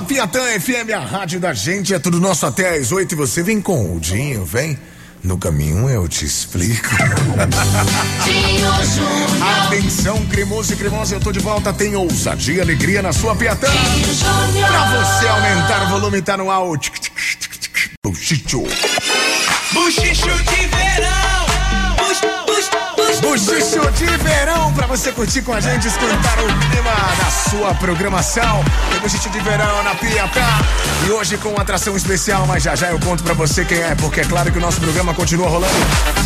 sua Piatã FM, a rádio da gente, é tudo nosso até às oito e você vem com o Dinho, vem. No caminho eu te explico. Atenção, cremoso e cremosa, eu tô de volta. Tem ousadia e alegria na sua Piatã. Pra você aumentar o volume, tá no ar. Buchicho. Buchicho de verão. Buchicho de verão pra você curtir com a gente, esquentar o clima da sua programação. Tem Buchicho de verão na Piatã. E hoje com uma atração especial, mas já já eu conto pra você quem é, porque é claro que o nosso programa continua rolando.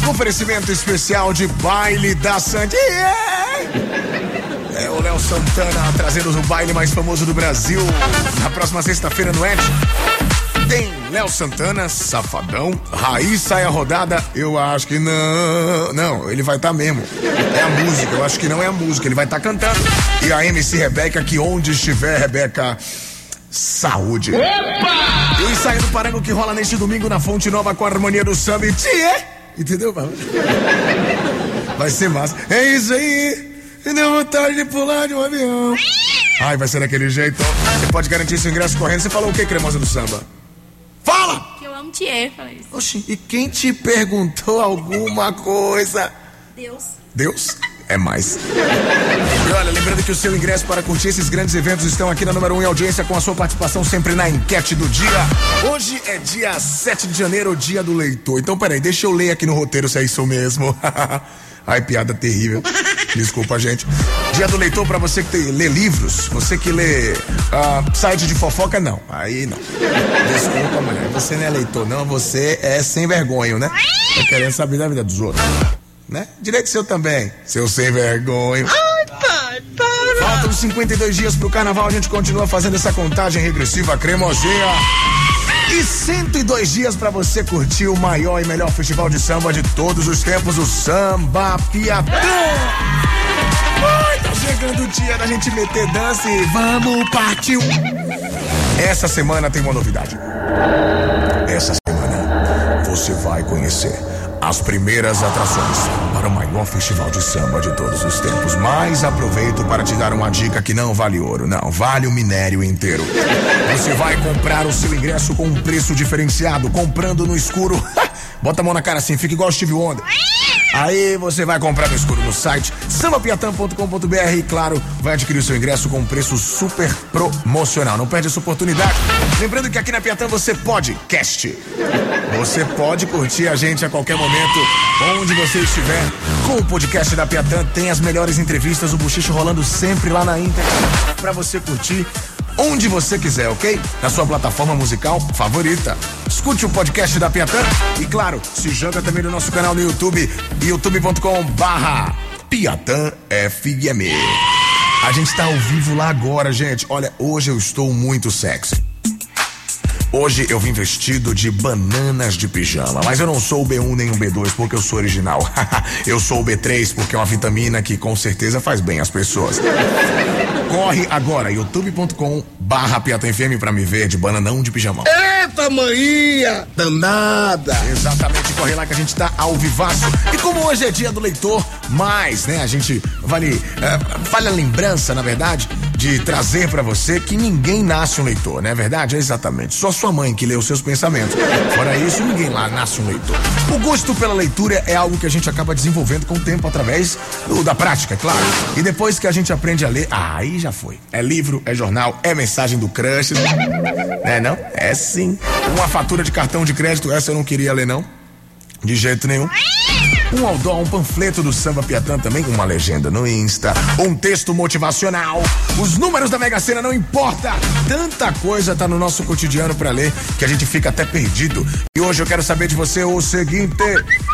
Oferecimento especial de baile da Sandy. É o Léo Santana trazendo o baile mais famoso do Brasil. Na próxima sexta-feira no Ed. Tem Léo Santana, Safadão, Raiz sai a rodada. Eu acho que não. Não, ele vai estar tá mesmo. É a música, eu acho que não é a música, ele vai estar tá cantando. E a MC Rebeca, que onde estiver, Rebeca. Saúde! Opa! E o ensaio do Parango que rola neste domingo na Fonte Nova com a harmonia do samba. Tchê! Entendeu, Vai ser massa. É isso aí! Deu vontade de pular de um avião. Ai, vai ser daquele jeito. Você pode garantir seu ingresso correndo. Você falou o que, cremosa do samba? Fala! Que eu amo Thier, falei isso. Oxi, e quem te perguntou alguma coisa? Deus. Deus? É mais. E olha, lembrando que o seu ingresso para curtir esses grandes eventos estão aqui na número 1 um em audiência com a sua participação sempre na enquete do dia. Hoje é dia 7 de janeiro, dia do leitor. Então, peraí, deixa eu ler aqui no roteiro se é isso mesmo. Ai, piada terrível. Desculpa, gente. Dia do leitor para você que tem, lê livros, você que lê uh, site de fofoca, não. Aí não. Desculpa, mulher. Você não é leitor, não. Você é sem vergonha, né? Tá querendo saber da vida dos outros. Né? Direito seu também, seu sem vergonha. Ai, pai, para! Faltam 52 dias pro carnaval, a gente continua fazendo essa contagem regressiva cremosinha. E 102 dias para você curtir o maior e melhor festival de samba de todos os tempos, o Samba Piatã. Ai, tá chegando o dia da gente meter dança e vamos partir. Essa semana tem uma novidade. Essa semana você vai conhecer as primeiras atrações para o maior festival de samba de todos os tempos. Mas aproveito para te dar uma dica que não vale ouro, não, vale o minério inteiro. Você vai comprar o seu ingresso com um preço diferenciado, comprando no escuro. Bota a mão na cara assim, fica igual Steve Wonder. Aí você vai comprar no escuro no site sambapiatã.com.br e, claro, vai adquirir o seu ingresso com um preço super promocional. Não perde essa oportunidade. Lembrando que aqui na Piatã você pode cast. Você pode curtir a gente a qualquer momento, onde você estiver. Com o podcast da Piatã tem as melhores entrevistas, o bochicho rolando sempre lá na íntegra para você curtir onde você quiser, ok? Na sua plataforma musical favorita. Escute o podcast da Piatã e, claro, se joga também no nosso canal no YouTube, youtube.com barra Piatã FM. A gente está ao vivo lá agora, gente. Olha, hoje eu estou muito sexy. Hoje eu vim vestido de bananas de pijama, mas eu não sou o B1 nem o B2 porque eu sou original. eu sou o B3 porque é uma vitamina que com certeza faz bem às pessoas. Corre agora, youtube.com barra FM pra me ver de bananão de pijamão. Eita, manhã! Danada! Exatamente, corre lá que a gente tá ao vivaço. E como hoje é dia do leitor, mais, né, a gente vale, é, vale a lembrança, na verdade, de trazer para você que ninguém nasce um leitor, não é verdade? É exatamente. Só sua mãe que lê os seus pensamentos. Fora isso, ninguém lá nasce um leitor. O gosto pela leitura é algo que a gente acaba desenvolvendo com o tempo através do, da prática, é claro. E depois que a gente aprende a ler, aí já foi. É livro, é jornal, é mensagem do crush. É não? É sim. Uma fatura de cartão de crédito, essa eu não queria ler não. De jeito nenhum. Um outdoor, um panfleto do Samba Piatã também, uma legenda no Insta, um texto motivacional. Os números da Mega Sena não importa. Tanta coisa tá no nosso cotidiano para ler que a gente fica até perdido. E hoje eu quero saber de você o seguinte: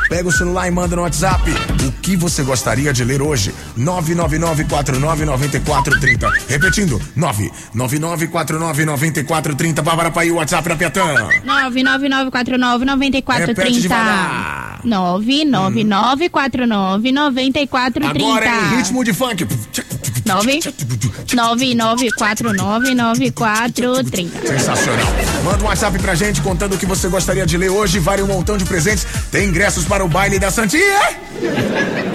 pega o celular e manda no WhatsApp o que você gostaria de ler hoje. 999499430. Repetindo, 999499430. Bárbara Pai, o WhatsApp da Piatã. 999499430. Repete devagar. 999499430. Agora em ritmo de funk. 99499430. Sensacional. Manda um WhatsApp pra gente contando o que você gostaria de ler hoje. Vale um montão de presentes. Tem ingressos para o baile da Santinha.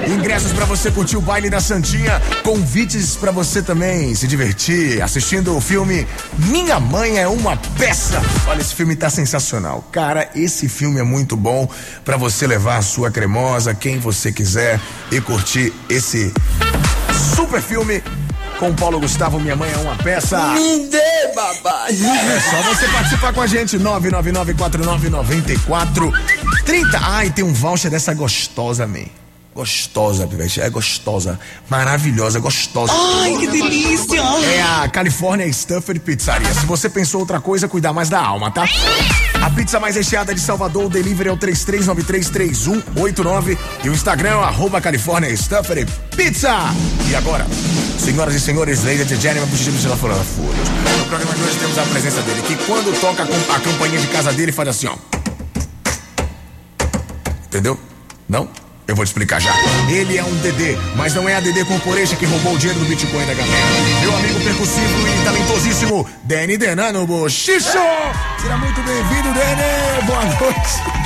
Ingressos para você curtir o baile da Santinha. Convites para você também se divertir assistindo o filme Minha Mãe é uma Peça. Olha, esse filme tá sensacional. Cara, esse filme é muito bom para você levar a sua cremosa, quem você quiser e curtir esse super filme com Paulo Gustavo, Minha Mãe é uma Peça. Me dê, babá. É só você participar com a gente, 999499430. Ai, tem um voucher dessa gostosa, man. Gostosa, Pivete, é gostosa. Maravilhosa, gostosa. Ai, que delícia. É a California Stuffed Pizzaria. Se você pensou outra coisa, cuidar mais da alma, tá? A pizza mais recheada de Salvador, o delivery é o 33933189 e o Instagram é arroba Stuffed Pizza. E agora, senhoras e senhores, and gentlemen, puxamos de lá fora folhas. No programa de hoje temos a presença dele, que quando toca a campainha de casa dele, faz assim, ó. Entendeu? Não? Eu vou te explicar já. Ele é um DD, mas não é a DD Corporation que roubou o dinheiro do Bitcoin da galera. Meu amigo percussivo e talentosíssimo, Danny Denano Bochicho! Seja muito bem-vindo, Danny! Boa noite!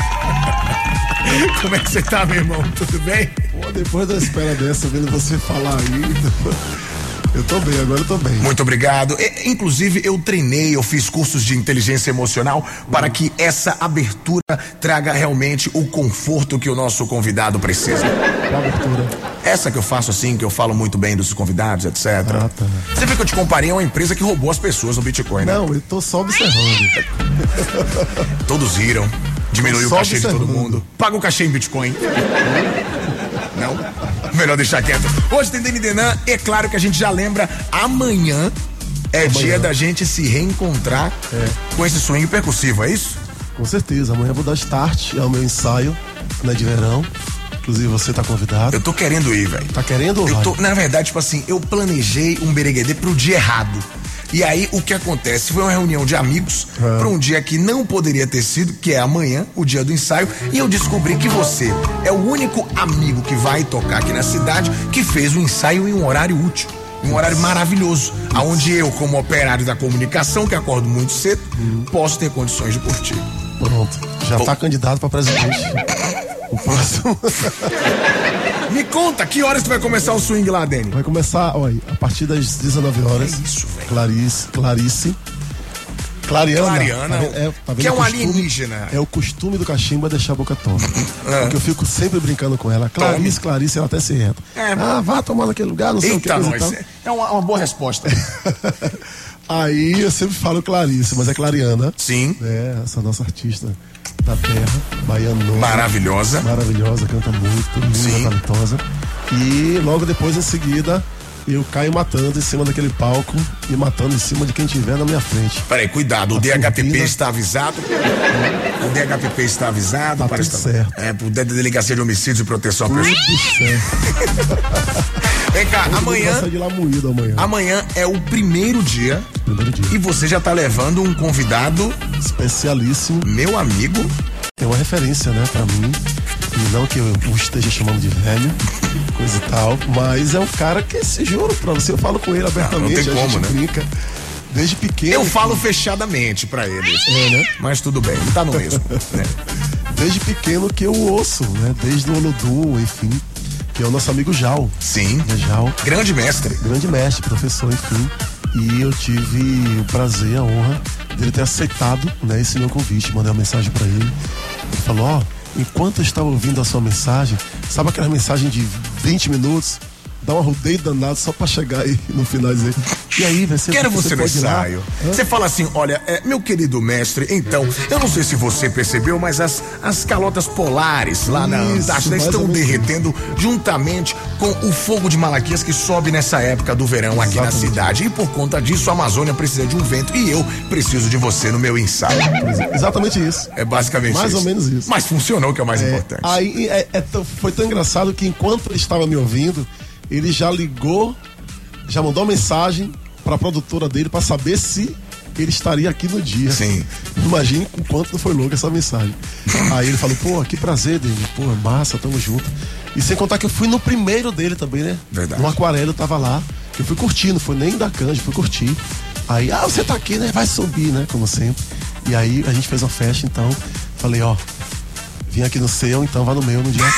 Como é que você tá, meu irmão? Tudo bem? Pô, depois da espera dessa, vendo você falar aí, eu tô bem, agora eu tô bem. Muito obrigado. E, inclusive, eu treinei, eu fiz cursos de inteligência emocional para que essa abertura traga realmente o conforto que o nosso convidado precisa. Abertura? Essa que eu faço assim, que eu falo muito bem dos convidados, etc. Ah, tá. Você viu que eu te comparei a uma empresa que roubou as pessoas no Bitcoin, né? Não, eu tô só observando. Todos riram, diminuiu o cachê de todo mundo. Paga o cachê em Bitcoin. Não? Melhor deixar quieto. Hoje tem Deni Denan, é claro que a gente já lembra, amanhã é dia da gente se reencontrar É. com esse swing percussivo, é isso? Com certeza, amanhã eu vou dar start ao meu ensaio, né, de verão. Inclusive você tá convidado. Eu tô querendo ir, velho. Tá querendo ou Eu tô, na verdade, tipo assim, eu planejei um bereguedê pro dia errado. E aí, o que acontece? Foi uma reunião de amigos Ah. para um dia que não poderia ter sido, que é amanhã, o dia do ensaio. E eu descobri que você é o único amigo que vai tocar aqui na cidade que fez o ensaio em um horário útil. Um horário maravilhoso. Aonde eu, como operário da comunicação, que acordo muito cedo, Uhum. posso ter condições de curtir. Pronto, já Bom. tá candidato pra presidente. O próximo Me conta, que horas tu vai começar o swing lá, Dani? vai começar, olha, a partir das 19 horas. É isso, velho. Clarice, Clarice. Clariana. Clariana, Tá é, tá que é o um costume? alienígena. É o costume do cachimbo é deixar a boca torta. É. Porque eu fico sempre brincando com ela. Clarice, Clarice, ela até se reta. É. Ah, vá tomar naquele lugar, não sei o que. Eita, coisa e nós. tal. É uma, uma boa resposta. Aí eu sempre falo Clarice, mas é Clariana. Sim. É, essa nossa artista da terra, baiana. Maravilhosa. Maravilhosa, canta muito, linda, talentosa. E logo depois, em seguida, eu caio matando em cima daquele palco e matando em cima de quem tiver na minha frente. Peraí, cuidado, o DHPP turbina. está avisado. O DHPP está avisado. Tá tudo certo. É, pro da Delegacia de Homicídios e Proteção à Pessoa. Tudo certo. Vem cá, amanhã, amanhã. amanhã é o primeiro dia Primeiro dia. e você já tá levando um convidado, Especialíssimo. meu amigo. Uma referência, né, pra mim. E não que eu esteja chamando de velho, coisa e tal. Mas é um cara que, se juro pra você, eu falo com ele abertamente, tem a como, gente né? brinca. Desde pequeno. Eu falo fechadamente pra ele. É, né? Mas tudo bem, tá no mesmo. né? Desde pequeno que eu ouço, né? Desde o Olodum, enfim. Que é o nosso amigo Jal. Sim. Né, Jal, Grande mestre. grande mestre, professor, enfim. E eu tive o prazer, a honra dele ter aceitado né, esse meu convite. Mandei uma mensagem pra ele. Falou: Ó, enquanto eu estava ouvindo a sua mensagem, sabe aquela mensagem de 20 minutos? Dá um rodeio danado só pra chegar aí no final e dizer: E aí, você Quero você, no ir lá?" ensaio. Você fala assim: olha, é, meu querido mestre, então, eu não sei se você percebeu, mas as, as calotas polares lá na Isso, Antártida estão derretendo juntamente com o fogo de Malaquias que sobe nessa época do verão aqui na Exatamente. cidade. E por conta disso, a Amazônia precisa de um vento e eu preciso de você no meu ensaio. Exatamente isso. É basicamente Mais isso. ou menos isso. Mas funcionou, que é o mais É, importante. aí é- é foi tão engraçado que enquanto ele estava me ouvindo, ele já ligou, já mandou uma mensagem para a produtora dele para saber se ele estaria aqui no dia. Sim. Imagine o quanto não foi louco essa mensagem. Aí ele falou, pô, que prazer, Dani. Pô, massa, tamo junto. E sem contar que eu fui no primeiro dele também, né? Verdade. No aquarela eu tava lá. Eu fui curtir, não foi nem da canja, fui curtir. Aí, ah, você tá aqui, né? Vai subir, né? Como sempre. E aí a gente fez uma festa, então falei, ó, vim aqui no seu, então vá no meu no dia 8.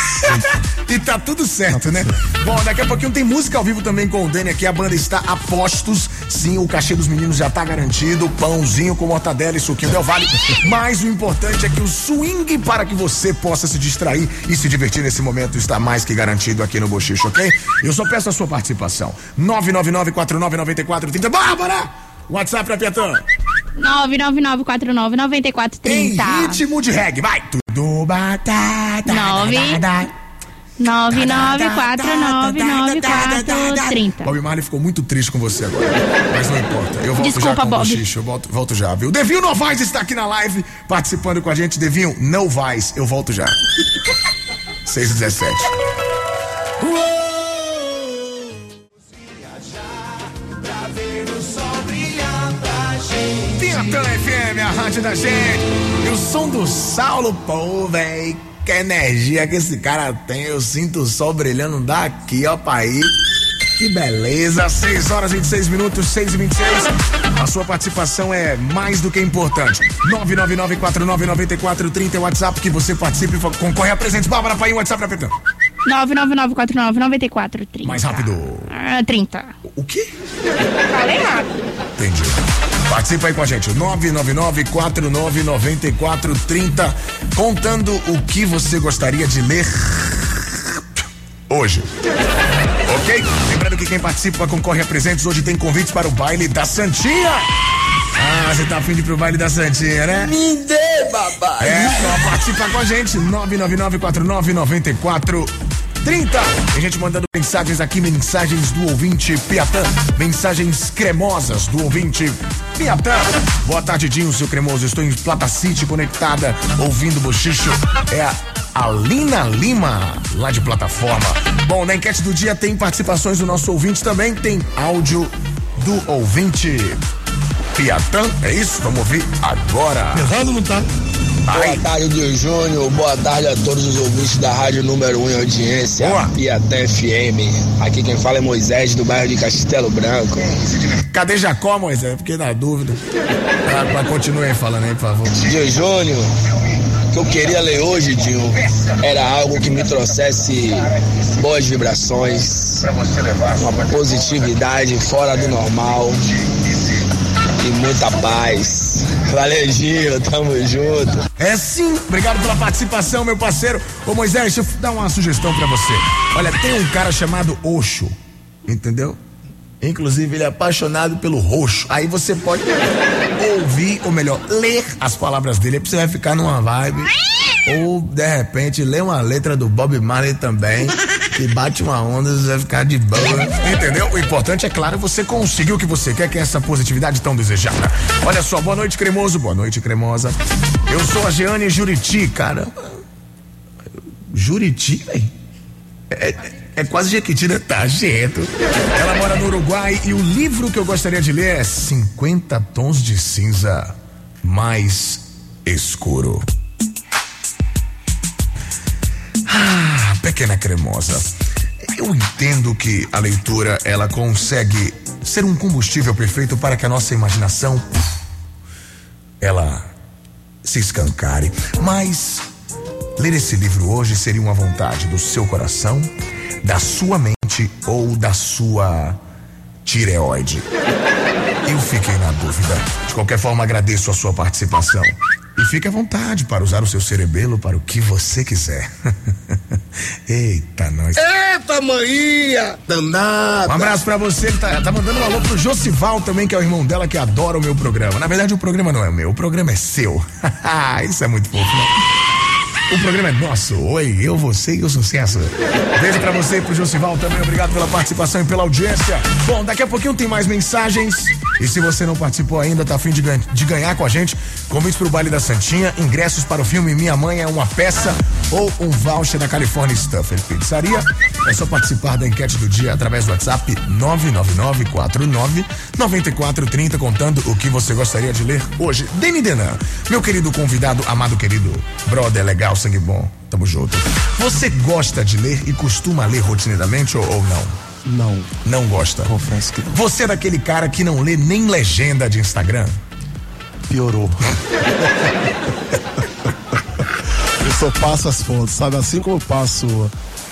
E tá tudo certo, né? Bom, daqui a pouquinho tem música ao vivo também com o Dani aqui. A banda está a postos. Sim, o cachê dos meninos já tá garantido. Pãozinho com mortadela e suquinho Del Vale. Mas o importante é que o swing para que você possa se distrair e se divertir nesse momento está mais que garantido aqui no Bochicho, ok? Eu só peço a sua participação. 999-499430. Bárbara! WhatsApp pra Piatã. 999499430. Em ritmo de reggae, vai! Tudo batata. Nove. 994999430. Bob Marley ficou muito triste com você agora. Mas não importa. Eu volto Desculpa, já com Bob. o. Eu volto, volto já, viu? Devinho Novaes está aqui na live participando com a gente. Devinho, não vais. Eu volto já. 6 e Piatã FM, a rádio da gente. E o som do Saulo, pô, véi. Que energia que esse cara tem. Eu sinto o sol brilhando daqui, ó, pai. Que beleza. 6 horas e 26 minutos, 6 e 26. A sua participação é mais do que importante. 999-499430 é o WhatsApp que você participa e concorre a presentes. Bárbara, pai, WhatsApp pra Petão. 999499430. Mais rápido. Ah, 30. O quê? Falei errado. Entendi. Participa aí com a gente, 999-499430, contando o que você gostaria de ler hoje. Ok? Lembrando que quem participa concorre a presentes. Hoje tem convites para o baile da Santinha. Ah, você tá afim de ir pro baile da Santinha, né? Me dê, babá. É, só participa com a gente, 999-499430. Tem gente mandando mensagens aqui, mensagens do ouvinte Piatã, mensagens cremosas do ouvinte Piatã. Boa tarde, Dinho, seu cremoso. Estou em Plata City conectada, ouvindo bochicho. É a Alina Lima, lá de plataforma. Bom, na enquete do dia tem participações do nosso ouvinte também, tem áudio do ouvinte Piatã. É isso? Vamos ouvir agora. Pesado não tá? Boa tarde, Dio Júnior. Boa tarde a todos os ouvintes da Rádio Número 1 em audiência, Boa. Piatã FM. Aqui quem fala é Moisés, do bairro de Castelo Branco. Cadê Jacó, Moisés? Fiquei na dúvida. Ah, mas continue falando aí, por favor. Dio Júnior, o que eu queria ler hoje, Dio, era algo que me trouxesse boas vibrações, uma positividade fora do normal e muita paz. Valeu, Gil, tamo junto. É sim, obrigado pela participação, meu parceiro. Ô Moisés, deixa eu dar uma sugestão pra você. Olha, tem um cara chamado Oxo, entendeu? Inclusive, ele é apaixonado pelo roxo. Aí você pode ouvir, ou melhor, ler as palavras dele. Aí você vai ficar numa vibe. Ou, de repente, ler uma letra do Bob Marley também. Bate uma onda, você vai ficar de boa. Entendeu? O importante é, claro, você conseguir o que você quer, que é essa positividade tão desejada. Olha só, boa noite, cremoso. Boa noite, cremosa. Eu sou a Jeane Juriti, cara. Juriti, velho? É, é quase Jequiti, né? Tá, jeito. Ela mora no Uruguai e o livro que eu gostaria de ler é 50 Tons de Cinza Mais Escuro. Ah, pequena cremosa. Eu entendo que a leitura ela consegue ser um combustível perfeito para que a nossa imaginação ela se escancare, mas ler esse livro hoje seria uma vontade do seu coração, da sua mente ou da sua tireoide. Eu fiquei na dúvida. De qualquer forma, agradeço a sua participação. E fique à vontade para usar o seu cerebelo para o que você quiser. Eita, nós. Eita! Um Danada! abraço pra você, tá, tá mandando um alô pro Josival também, que é o irmão dela que adora o meu programa. Na verdade, o programa não é meu, o programa é seu. Isso é muito fofo, né? O programa é nosso. Oi, eu, você e o sucesso. Beijo pra você e pro Josival também. Obrigado pela participação e pela audiência. Bom, daqui a pouquinho tem mais mensagens. E se você não participou ainda, tá afim de, gan- de ganhar com a gente, convites pro baile da Santinha, ingressos para o filme Minha Mãe é uma peça ou um voucher da California Stuffer Pizzaria. É só participar da enquete do dia através do WhatsApp 999499430 contando o que você gostaria de ler hoje. Deni Denan, meu querido convidado, amado querido, brother legal, sangue bom, tamo junto. Você gosta de ler e costuma ler rotineiramente ou, ou não? Não, Não gosta. confesso que Você é daquele cara que não lê nem legenda de Instagram? piorou. eu só passo as fotos, sabe? Assim como eu passo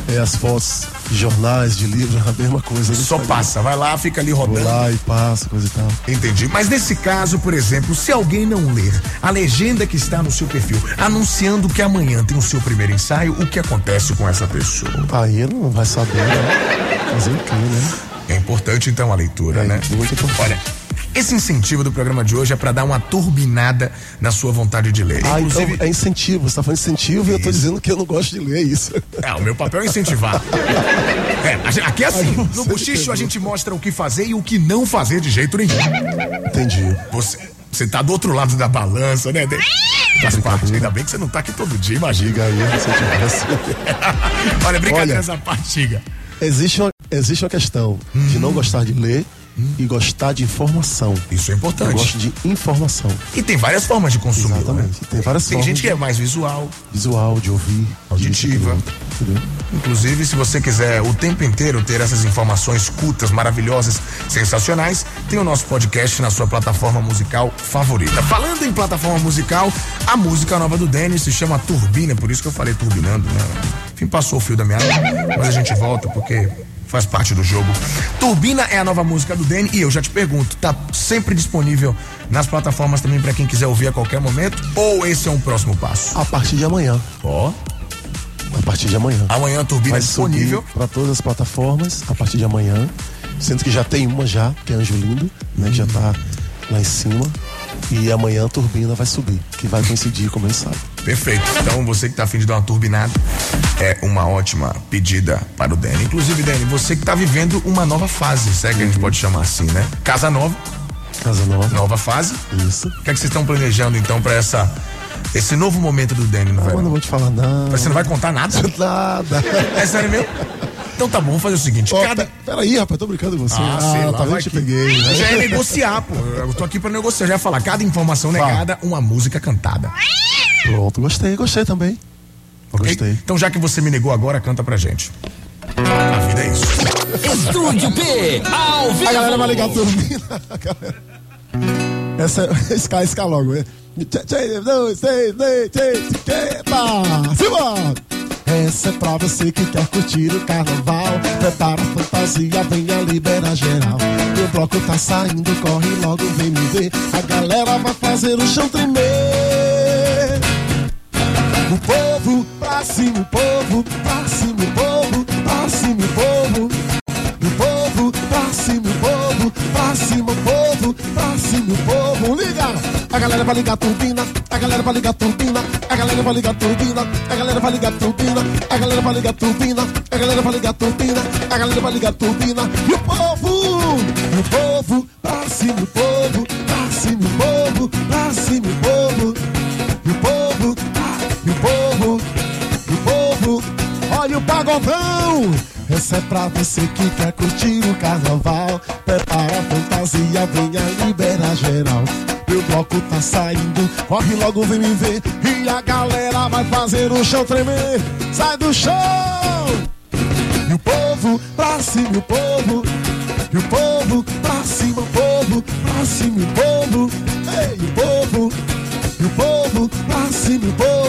é, as fotos jornais, de livros, a mesma coisa. no Só Instagram. passa, vai lá, fica ali Vou rodando. lá e passo, coisa e tal. Entendi. Mas nesse caso, por exemplo, se alguém não ler a legenda que está no seu perfil anunciando que amanhã tem o seu primeiro ensaio, o que acontece com essa pessoa? Aí ele não vai saber, né? Fazer o quê, né? É importante então a leitura, É, né? muito importante. Olha, esse incentivo do programa de hoje é para dar uma turbinada na sua vontade de ler. Ah, Inclusive, então é incentivo. Você tá falando incentivo e eu tô Isso. dizendo que eu não gosto de ler isso. É, o meu papel é incentivar. É, aqui é assim, Aí no bochicho a gente mostra o que fazer e o que não fazer de jeito nenhum. Entendi. Você, você tá do outro lado da balança, né? Faz parte, ainda bem que você não tá aqui todo dia, imagina. Diga aí, se eu tivesse. Olha, brincadeira Olha. essa partiga. Existe uma, existe uma questão de não gostar de ler e gostar de informação. Isso é Eu importante. gosto de informação. E tem várias formas de consumir. Exatamente. Né? Tem várias Tem formas gente que é mais visual, Visual, de ouvir. Auditiva. Entendeu? Inclusive, se você quiser o tempo inteiro ter essas informações cultas, maravilhosas, sensacionais, tem o nosso podcast na sua plataforma musical favorita. Falando em plataforma musical, a música nova do Denis se chama Turbina, por isso que eu falei turbinando, né? Enfim, passou o fio da meada, mas a gente volta porque faz parte do jogo. Turbina é a nova música do Danny e eu já te pergunto, tá sempre disponível nas plataformas também para quem quiser ouvir a qualquer momento ou esse é um próximo passo? A partir de amanhã. Ó, A partir de amanhã. amanhã a Turbina é Vai disponível. para todas as plataformas a partir de amanhã. Sendo que já tem uma já, que é Anjo Lindo, né? Que já tá lá em cima. E amanhã a turbina vai subir, que vai coincidir com o. Perfeito. Então, você que tá afim de dar uma turbinada, é uma ótima pedida para o Dani. Inclusive, Dani, você que tá vivendo uma nova fase, se é que a gente pode chamar assim, né? Casa nova, Casa nova. nova fase. Isso. O que é que vocês estão planejando, então, para essa esse novo momento do Dani no Ah, mas não vou te falar, não. Você não vai contar nada? Nada. É sério mesmo? Então tá bom, vamos fazer o seguinte, Ó, cada... pe- Peraí, rapaz, tô brincando com você. Ah, sei lá, tá vendo que peguei, né? Já é negociar, pô. Eu tô aqui pra negociar. Já ia falar, cada informação Fala. negada, uma música cantada. Pronto, gostei, gostei também. Gostei. Então, já que você me negou agora, canta pra gente. A vida é isso. Estúdio P, ao vivo. A galera vai ligar galera. Essa é escala, escala logo. é. Tchê, dois, três, três, três, epa, simbora! Essa é pra você que quer curtir o carnaval. Prepara a fantasia, venha liberar geral. O bloco tá saindo, corre logo, vem me ver. A galera vai fazer o chão tremer. O povo, pra cima, o povo, pra cima, o povo, pra cima, o povo. O povo, pra cima, o povo, pra cima, o povo, pra cima, o povo. Liga! A galera vai ligar a turbina, a galera vai ligar a turbina, a galera vai ligar a turbina, a galera vai ligar a turbina, a galera vai ligar a turbina, a galera vai ligar a turbina, a galera vai ligar a turbina. E o povo, o povo, pra cima, o povo, pra cima, o povo, pra cima, o povo. E o povo, e o povo, o povo, olha o pagodão. Essa é pra você que quer curtir o carnaval. Prepara a fantasia, venha liberar geral. Meu bloco tá saindo, corre logo, vem me ver. E a galera vai fazer o chão tremer. Sai do chão! E o povo, pra cima, o povo. E o povo, pra cima, o povo. Pra cima, o povo. Ei, o povo. E o povo, pra cima, o povo.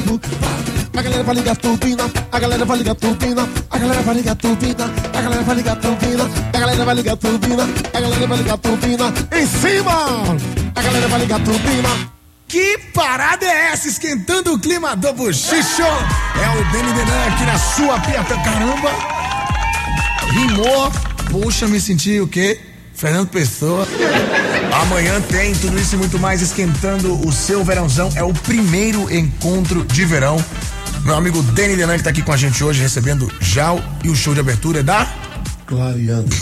A galera vai ligar turbina, a galera vai ligar turbina, a galera vai ligar turbina, a galera vai ligar turbina, a galera vai ligar turbina, a galera vai ligar turbina. Em cima! A galera vai ligar turbina. Que parada é essa? Esquentando o clima do bochicho. É o Dani Denan aqui na sua piata. Caramba! Rimou. Puxa, me senti o quê? Fernando Pessoa. Amanhã tem tudo isso e muito mais esquentando o seu verãozão. É o primeiro encontro de verão. Meu amigo Dani Denan que tá aqui com a gente hoje, recebendo Jal e o show de abertura é da. Clareando.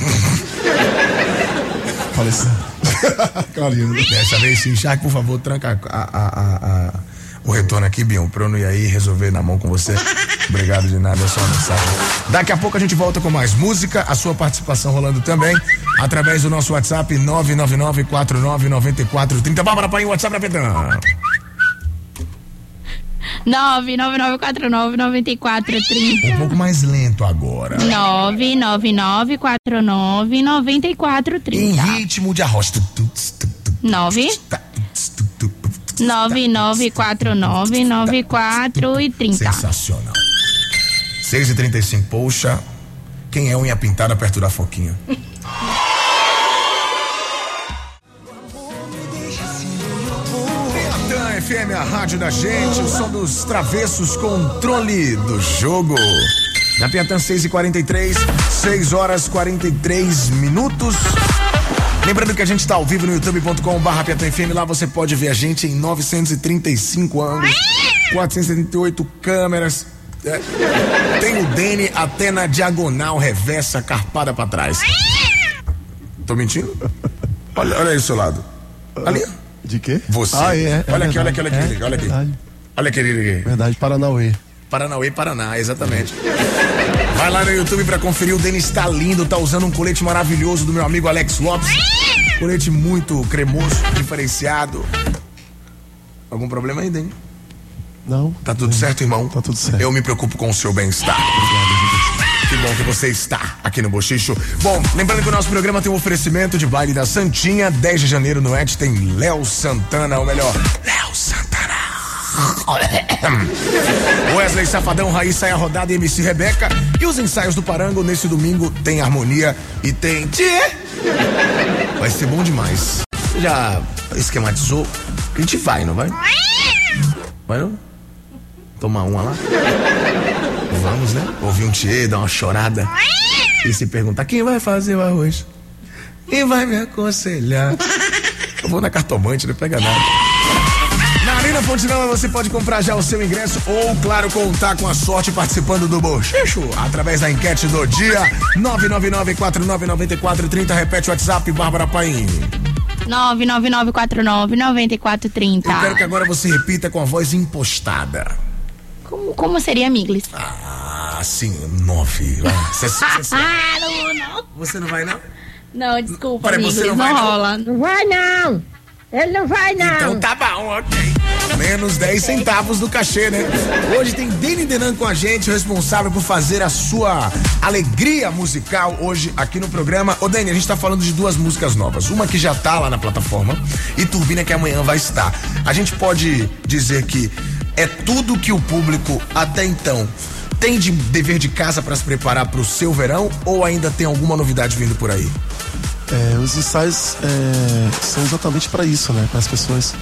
Falei assim. Clareando. Dessa vez sim, Shark, por favor, tranca a- a- a- a- o retorno aqui, Bion, pra eu não ir aí resolver na mão com você. Obrigado de nada, é só uma mensagem. Daqui a pouco a gente volta com mais música, a sua participação rolando também, através do nosso WhatsApp 999-499430. Bárbara Paim, WhatsApp da Pedrão. 999499430. Um pouco mais lento agora. 999499430. Em ritmo de arroz. Tu, tu, tu, tu, tu, 9 9949 e 30. Sensacional. 6h35, Poxa, quem é unha pintada perto da Foquinha? FM, a rádio da gente, o som dos travessos, controle do jogo. Na Piatã 6 e 43 6 horas 43 minutos. Lembrando que a gente está ao vivo no youtube.com barra FM, lá você pode ver a gente em 935 ângulos, 478 câmeras. É. Tem o Dene até na diagonal reversa, carpada pra trás. Tô mentindo? Olha, olha aí o seu lado. Ali. De quê? Você. Ah, é. é olha aqui, olha aqui, olha aqui, olha aqui. Verdade, Olha aqui, olha aqui. verdade Paranauê. Paranauê, Paraná, exatamente. Vai lá no YouTube pra conferir. O Denis tá lindo, tá usando um colete maravilhoso do meu amigo Alex Lopes. Colete muito cremoso, diferenciado. Algum problema aí, Denis? Não. Tá tudo certo, irmão? Tá tudo certo. Eu me preocupo com o seu bem-estar. Que bom que você está aqui no Bochicho. Bom, lembrando que o nosso programa tem um oferecimento de baile da Santinha. 10 de janeiro no Ed tem Léo Santana, ou melhor, Léo Santana. Wesley Safadão, Raíssa é a rodada e MC Rebeca. E os ensaios do Parango nesse domingo tem harmonia e tem. Tchê! Vai ser bom demais. Já esquematizou? A gente vai, não vai? Vai não? Tomar uma lá? Vamos, né? Ouvir um tchê, dar uma chorada. E se perguntar quem vai fazer o arroz? Quem vai me aconselhar? Eu vou na cartomante, não pega nada. Na Nova você pode comprar já o seu ingresso ou, claro, contar com a sorte participando do Bochecho através da enquete do dia 999-499430. Repete o WhatsApp, Bárbara Paim. 999499430. Eu quero que agora você repita com a voz impostada. Como, como seria Miglis? Ah, sim, nove. Vai. Cê- cê- cê- Ah, não, não. você não vai, não? Não, desculpa, Peraí, Miglis, não não? rola. Não vai não! Ele não vai não! Então tá bom, ok. Menos 10 centavos do cachê, né? Hoje tem Deni Denan com a gente, responsável por fazer a sua alegria musical hoje aqui no programa. Ô, Dani, a gente tá falando de duas músicas novas. Uma que já tá lá na plataforma e Turbina que amanhã vai estar. A gente pode dizer que é tudo que o público até então tem de dever de casa para se preparar pro seu verão ou ainda tem alguma novidade vindo por aí? É, os ensaios é, são exatamente para isso, né? Para as pessoas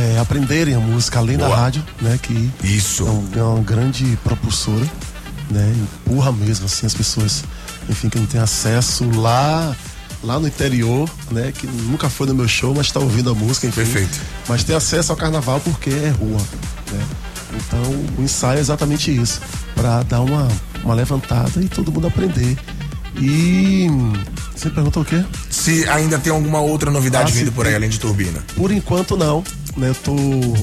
é, aprenderem a música além Boa. da rádio, né? Que Isso. é, um- é uma grande propulsora, né? Empurra mesmo assim as pessoas, enfim, que não tem acesso lá lá no interior, né? Que nunca foi no meu show, mas está ouvindo a música, enfim. Perfeito. Mas tem acesso ao carnaval porque é rua, né? Então o ensaio é exatamente isso, para dar uma, uma levantada e todo mundo aprender. E você perguntou o quê? Se ainda tem alguma outra novidade Ah, vindo por aí além de Turbina. Por enquanto não? Eu tô.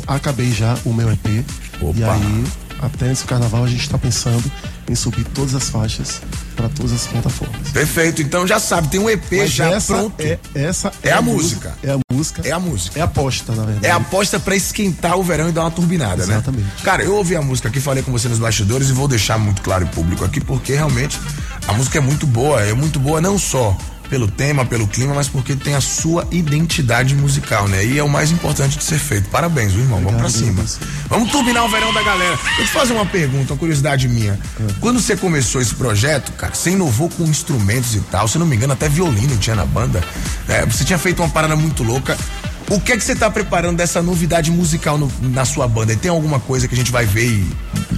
Acabei já o meu EP. Opa. E aí, até esse carnaval, a gente tá pensando em subir todas as faixas para todas as plataformas. Perfeito, então já sabe, tem um EP Mas já essa pronto. É, essa É a música. É a música. É a música. É a aposta, na verdade. É a aposta pra esquentar o verão e dar uma turbinada, né? Exatamente. Cara, eu ouvi a música aqui, falei com você nos bastidores e vou deixar muito claro e público aqui, porque realmente a música é muito boa. É muito boa não só pelo tema, pelo clima, mas porque tem a sua identidade musical, né? E é o mais importante de ser feito. Parabéns, viu, irmão? Vamos pra cima. Deus. Vamos turbinar o verão da galera. Deixa eu te fazer uma pergunta, uma curiosidade minha. Quando você começou esse projeto, cara, você inovou com instrumentos e tal, se não me engano, até violino tinha na banda. É, você tinha feito uma parada muito louca. O que é que você tá preparando dessa novidade musical no- na sua banda? E tem alguma coisa que a gente vai ver e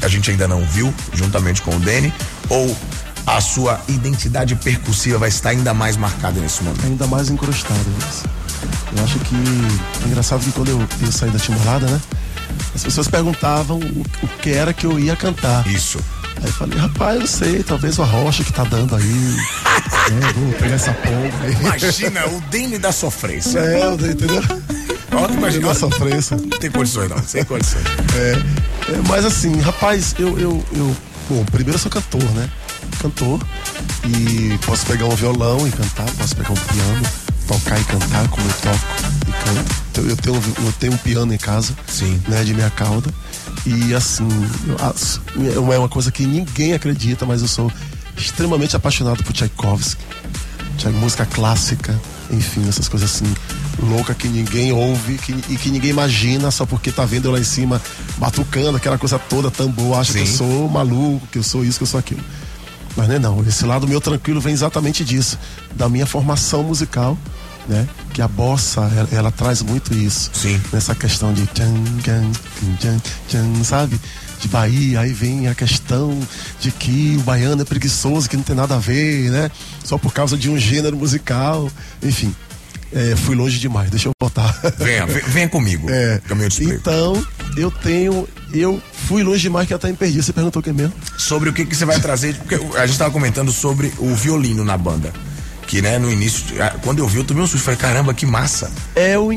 a gente ainda não viu, juntamente com o Danny? Ou a sua identidade percussiva vai estar ainda mais marcada nesse momento? Ainda mais encrustado. Isso. Eu acho que. É engraçado que quando eu, eu saí da Timbalada, né? As pessoas perguntavam o, o que era que eu ia cantar. Isso. Aí eu falei, rapaz, eu não sei, talvez o arrocha que tá dando aí. né, vou pegar essa pomba. Imagina o Danny da sofrência. É, eu- entendeu? Olha, imagina. Da sofrência. Não tem condições, não. Sem condições. É, mas assim, rapaz, eu, eu, eu. Bom, primeiro eu sou cantor, né? Cantor. E posso pegar um violão e cantar, posso pegar um piano, tocar e cantar, como eu toco e canto. Então, eu, tenho, eu tenho um piano em casa, Sim. né? De minha cauda. E assim, eu é uma coisa que ninguém acredita, mas eu sou extremamente apaixonado por Tchaikovsky. Tchai- Música clássica, enfim, essas coisas assim, louca que ninguém ouve que, e que ninguém imagina só porque tá vendo eu lá em cima batucando, aquela coisa toda, tambor, acha que eu Sim. sou maluco, que eu sou isso, que eu sou aquilo. Mas não é não, esse lado meu tranquilo vem exatamente disso, da minha formação musical, né? Que a bossa, ela, ela traz muito isso. Sim. Nessa questão de tchan, tchan, tchan, tchan, sabe? De Bahia, aí vem a questão de que o baiano é preguiçoso, que não tem nada a ver, né? Só por causa de um gênero musical. Enfim, é, fui longe demais, deixa eu voltar. Venha, ve- venha comigo. É, então, eu tenho. Eu fui longe demais que até me perdi. Você perguntou o que mesmo? sobre o que, que você vai trazer, porque a gente tava comentando sobre o violino na banda. Que, né, no início, quando eu vi, eu tomei um susto. Falei, caramba, que massa. É, eu,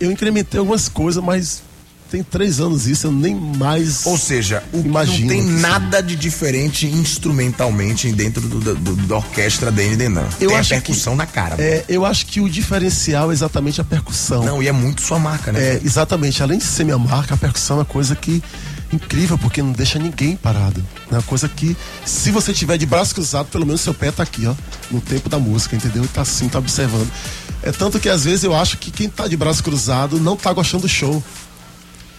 eu incrementei algumas coisas, mas tem três anos isso, eu nem mais. Ou seja, o, Imagino não tem que nada de diferente instrumentalmente dentro do, do- da orquestra da. Eu tem acho a percussão na cara. É, eu acho que o diferencial é exatamente a percussão. Não, e é muito sua marca, né? É, exatamente. Além de ser minha marca, a percussão é uma coisa que incrível, porque não deixa ninguém parado. É uma coisa que, se você tiver de braço cruzado, pelo menos seu pé tá aqui, ó, no tempo da música, entendeu? E tá assim, tá observando. É tanto que às vezes eu acho que quem tá de braço cruzado não tá gostando do show.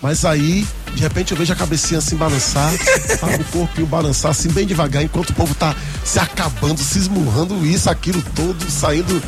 Mas aí, de repente, eu vejo a cabecinha assim balançar, sabe, o corpinho balançar assim bem devagar, enquanto o povo tá se acabando, se esmurrando, isso, aquilo todo, saindo,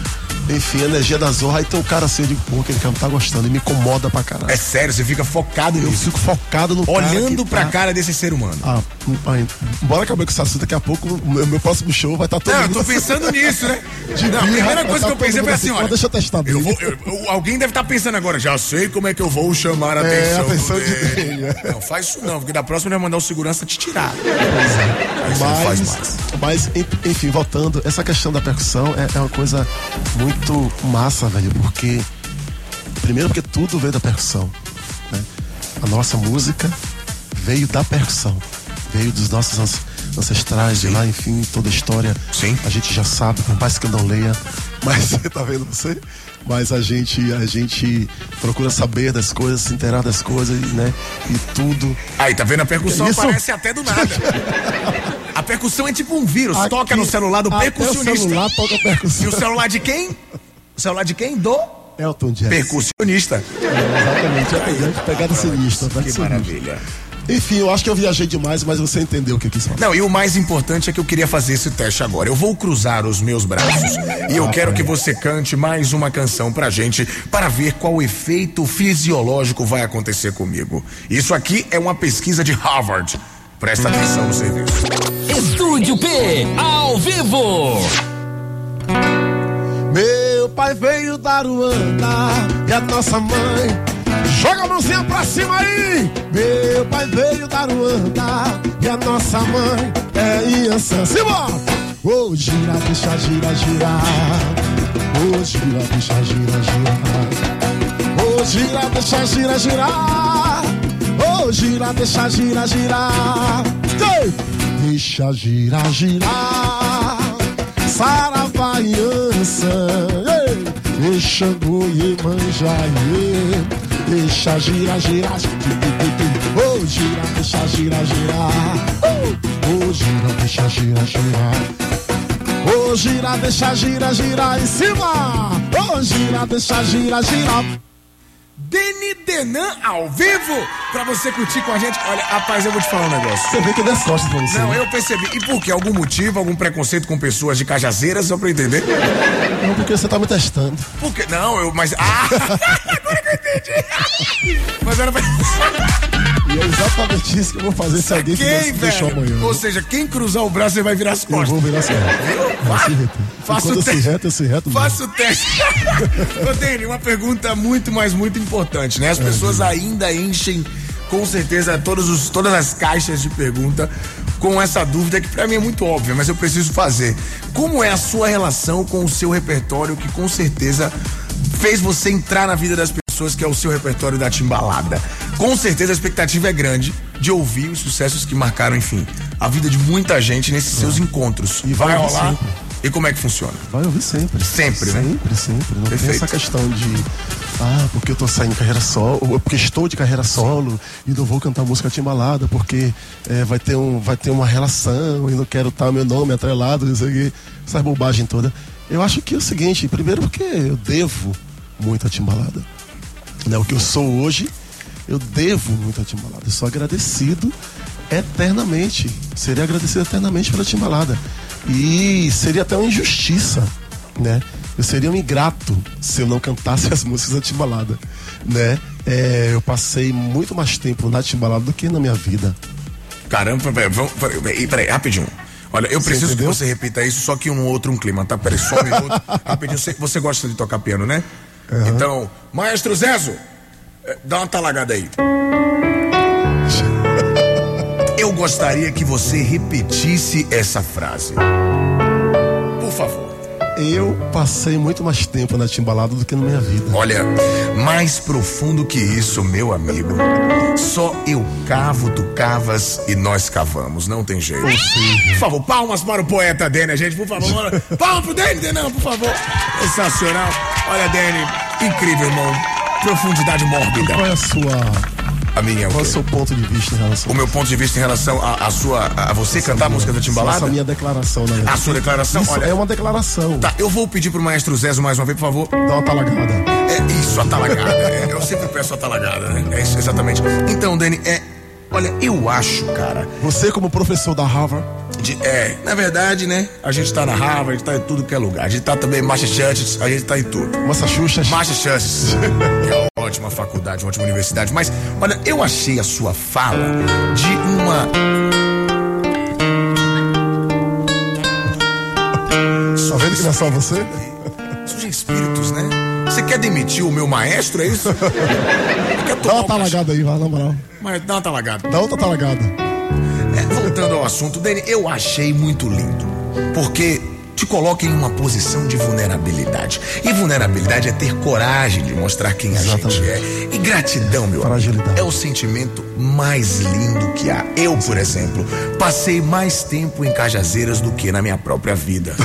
enfim, a energia da zorra. Aí tem um cara assim, eu digo, pô, aquele cara não tá gostando, e me incomoda pra caralho. É sério, você fica focado Eu nisso. fico focado no cara Olhando que pra tá- cara desse ser humano. Ah, pai, bora acabar com esse assunto. Daqui a pouco, o meu, meu próximo show vai estar todo Não, eu tô pensando nisso, né? De Não, a primeira coisa tá que eu pensei foi assim, assim, olha. "Pô, deixa eu testar eu bem." vou, eu- eu- alguém deve estar pensando agora, já sei como é que eu vou chamar a É, atenção. a de dele. dele, é. Não, faz isso não, porque da próxima ele vai mandar o segurança te tirar. Faz Mas, mais. mas, en- enfim, voltando, essa questão da percussão é, é uma coisa muito massa, velho, porque. Primeiro, porque tudo veio da percussão. né? A nossa música veio da percussão. Veio dos nossos ancestrais, de lá, enfim, toda a história. Sim. A gente já sabe, por mais que eu não leia. Mas você tá vendo você? Mas a gente, a gente procura saber das coisas, se inteirar das coisas, né? E tudo. Aí, tá vendo? A percussão Isso? aparece até do nada. A percussão é tipo um vírus. Toca no Aqui, celular do percussionista. O celular toca percussão. E o celular de quem? O celular de quem? Do Elton Jazz. percussionista. É, exatamente, é pegada, sinistra. Que sinistra. maravilha. Enfim, eu acho que eu viajei demais, mas você entendeu o que eu quis falar. Não, e o mais importante é que eu queria fazer esse teste agora. Eu vou cruzar os meus braços e eu quero que você cante mais uma canção pra gente para ver qual efeito fisiológico vai acontecer comigo. Isso aqui é uma pesquisa de Harvard. Presta atenção no serviço. Estúdio P, ao vivo. Meu pai veio dar o andar e a nossa mãe. Joga a mãozinha pra cima aí! Meu pai veio dar o andar e a nossa mãe é Iançã. Simbora! Ô, gira, deixa, gira, girar. Ô, gira, deixa, gira, girar. Ô, gira, deixa, gira, girar. Ô, gira, deixa, gira, girar. Ei! Deixa, gira, girar. Saravaiança, ei, Xangô e Manjaê, deixa gira, gira, oh, gira, deixa gira, girar, oh, gira, deixa gira, girar, oh, gira, deixa gira, girar em cima, oh, gira, deixa gira, girar. Deni Denan ao vivo pra você curtir com a gente. Olha, rapaz, eu vou te falar um negócio. Você vê que eu das costas pra você. Não, eu percebi. E por quê? Algum motivo, algum preconceito com pessoas de cajazeiras, só pra eu entender? Não, porque você tá me testando. Por quê? Não, eu. Mas. Ah! Agora que eu entendi! Mas era pra. É exatamente isso que eu vou fazer se alguém Quem, deixou amanhã. Ou seja, quem cruzar o braço, você vai virar as Eu costas. vou virar reto. Faça Quando o eu teste. reto, eu se reto. Faça o teste. Dani, uma pergunta muito, mas muito importante, né? As pessoas ainda enchem, com certeza, todos os, todas as caixas de pergunta com essa dúvida que pra mim é muito óbvia, mas eu preciso fazer. Como é a sua relação com o seu repertório que com certeza fez você entrar na vida das pessoas, que é o seu repertório da timbalada? Com certeza a expectativa é grande de ouvir os sucessos que marcaram, enfim, a vida de muita gente nesses seus encontros. E vai vai ouvir rolar? sempre. E como é que funciona? Vai ouvir sempre. Sempre, né? Sempre, sempre. Não Perfeito. tem essa questão de Ah, porque eu tô saindo de carreira solo, ou porque estou de carreira solo e não vou cantar música timbalada porque é, vai, ter um, vai ter uma relação e não quero estar meu nome atrelado, não sei o quê, essa bobagem toda. Eu acho que é o seguinte, primeiro porque eu devo muito a timbalada. Né? O que eu sou hoje, eu devo muito a timbalada. Eu sou agradecido eternamente. Seria agradecido eternamente pela timbalada. E seria até uma injustiça, né? Eu seria um ingrato se eu não cantasse as músicas da Timbalada, né? É, eu passei muito mais tempo na Timbalada do que na minha vida. Caramba, peraí, vamos- peraí, peraí, rapidinho. Olha, eu Você preciso entendeu? que você repita isso, só que um outro um clima, tá? Peraí, só um minuto. rapidinho, você, você gosta de tocar piano, né? Então, Maestro Zezo, eh, dá uma talagada aí. Eu gostaria que você repetisse essa frase. Eu passei muito mais tempo na Timbalada do que na minha vida. Olha, mais profundo que isso, meu amigo. Só eu cavo, tu cavas e nós cavamos, não tem jeito. Por favor, palmas para o poeta Dene, gente, por favor. Palmas pro Dene, Denão, por favor. Sensacional. Olha, Dene, incrível, irmão. Profundidade mórbida. Qual é a sua. A minha, o Qual é o seu ponto de vista em relação O meu ponto de vista em relação a, a sua. a você cantar a música da Timbalada? Essa minha declaração, verdade. A sua declaração? Isso Olha. é uma declaração. Tá, eu vou pedir pro maestro Zezo mais uma vez, por favor. Dá uma talagada. É isso, a talagada. É, eu sempre peço a talagada, né? É isso, exatamente. Então, Dani, é. Olha, eu acho, cara. Você, como professor da Harvard, de- é, na verdade, né? A gente tá na Harvard, a gente tá em tudo que é lugar. A gente tá também em Massachusetts, a gente tá em tudo. Massachusetts. Massachusetts, é ótima faculdade, uma ótima universidade. Mas, olha, eu achei a sua fala de uma. Tá vendo que não é só você? Surgem espíritos, né? Você quer demitir o meu maestro, é isso? Dá uma talagada aí, vai, na moral. Mas dá uma talagada. Dá outra talagada. É, voltando ao assunto, Dani, eu achei muito lindo. Porque te coloca em uma posição de vulnerabilidade. E vulnerabilidade é ter coragem de mostrar quem a gente Exatamente. é. E gratidão, meu amigo, é o sentimento mais lindo que há. Eu, por exemplo, passei mais tempo em Cajazeiras do que na minha própria vida.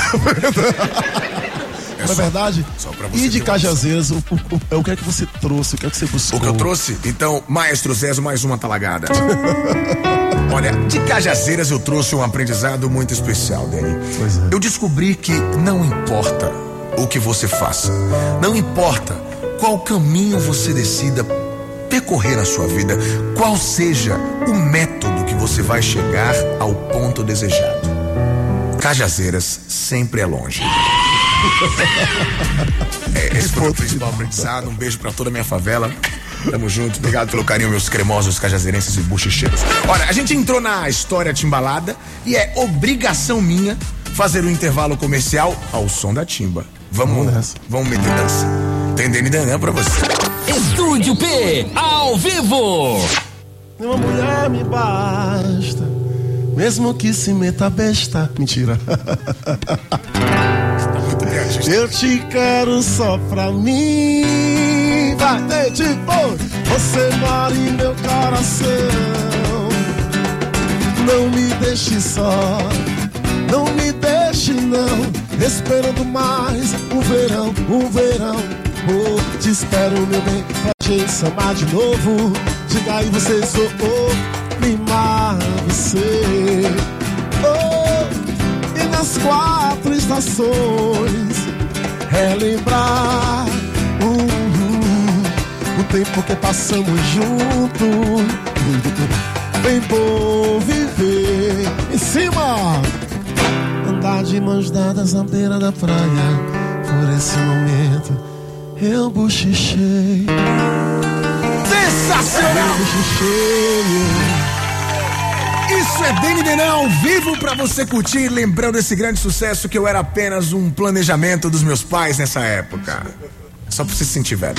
É Na só- verdade, só pra você e de Cajazeiras, o, o, o, o que é que você trouxe? O que é que você buscou? O que eu trouxe? Então, Maestro Zezo, mais uma talagada. Olha, de Cajazeiras eu trouxe um aprendizado muito especial, Dani. Pois é. Eu descobri que não importa o que você faça, não importa qual caminho você decida percorrer na sua vida, qual seja o método que você vai chegar ao ponto desejado. Cajazeiras sempre é longe. É, esse foi o principal aprendizado. Um beijo pra toda a minha favela. Tamo junto. Obrigado pelo carinho, meus cremosos cajazeirenses e buchicheiros. Olha, a gente entrou na história timbalada e é obrigação minha fazer o intervalo comercial ao som da timba. Vamos, Vamos vamos meter dança. Tem Dani Danã pra você. Estúdio P, ao vivo. Uma mulher me basta, mesmo que se meta besta. Mentira. Tá muito bem, artista. Eu te quero só pra mim. Vai, tem, tipo, você mora em meu coração. Não me deixe só, não me deixe não. Esperando mais um verão, um verão. Oh, te espero, meu bem, pra gente se amar de novo. Diga aí, você sou oh, mimar você. Oh, e nas quatro estações relembrar o tempo que passamos juntos. Bem bom viver em cima, andar de mãos dadas à beira da praia. Por esse momento eu bochichei, Sensacional! eu bochichei. Isso é Dani Denã ao vivo pra você curtir, lembrando esse grande sucesso que eu era apenas um planejamento dos meus pais nessa época. Só pra você se sentir velho.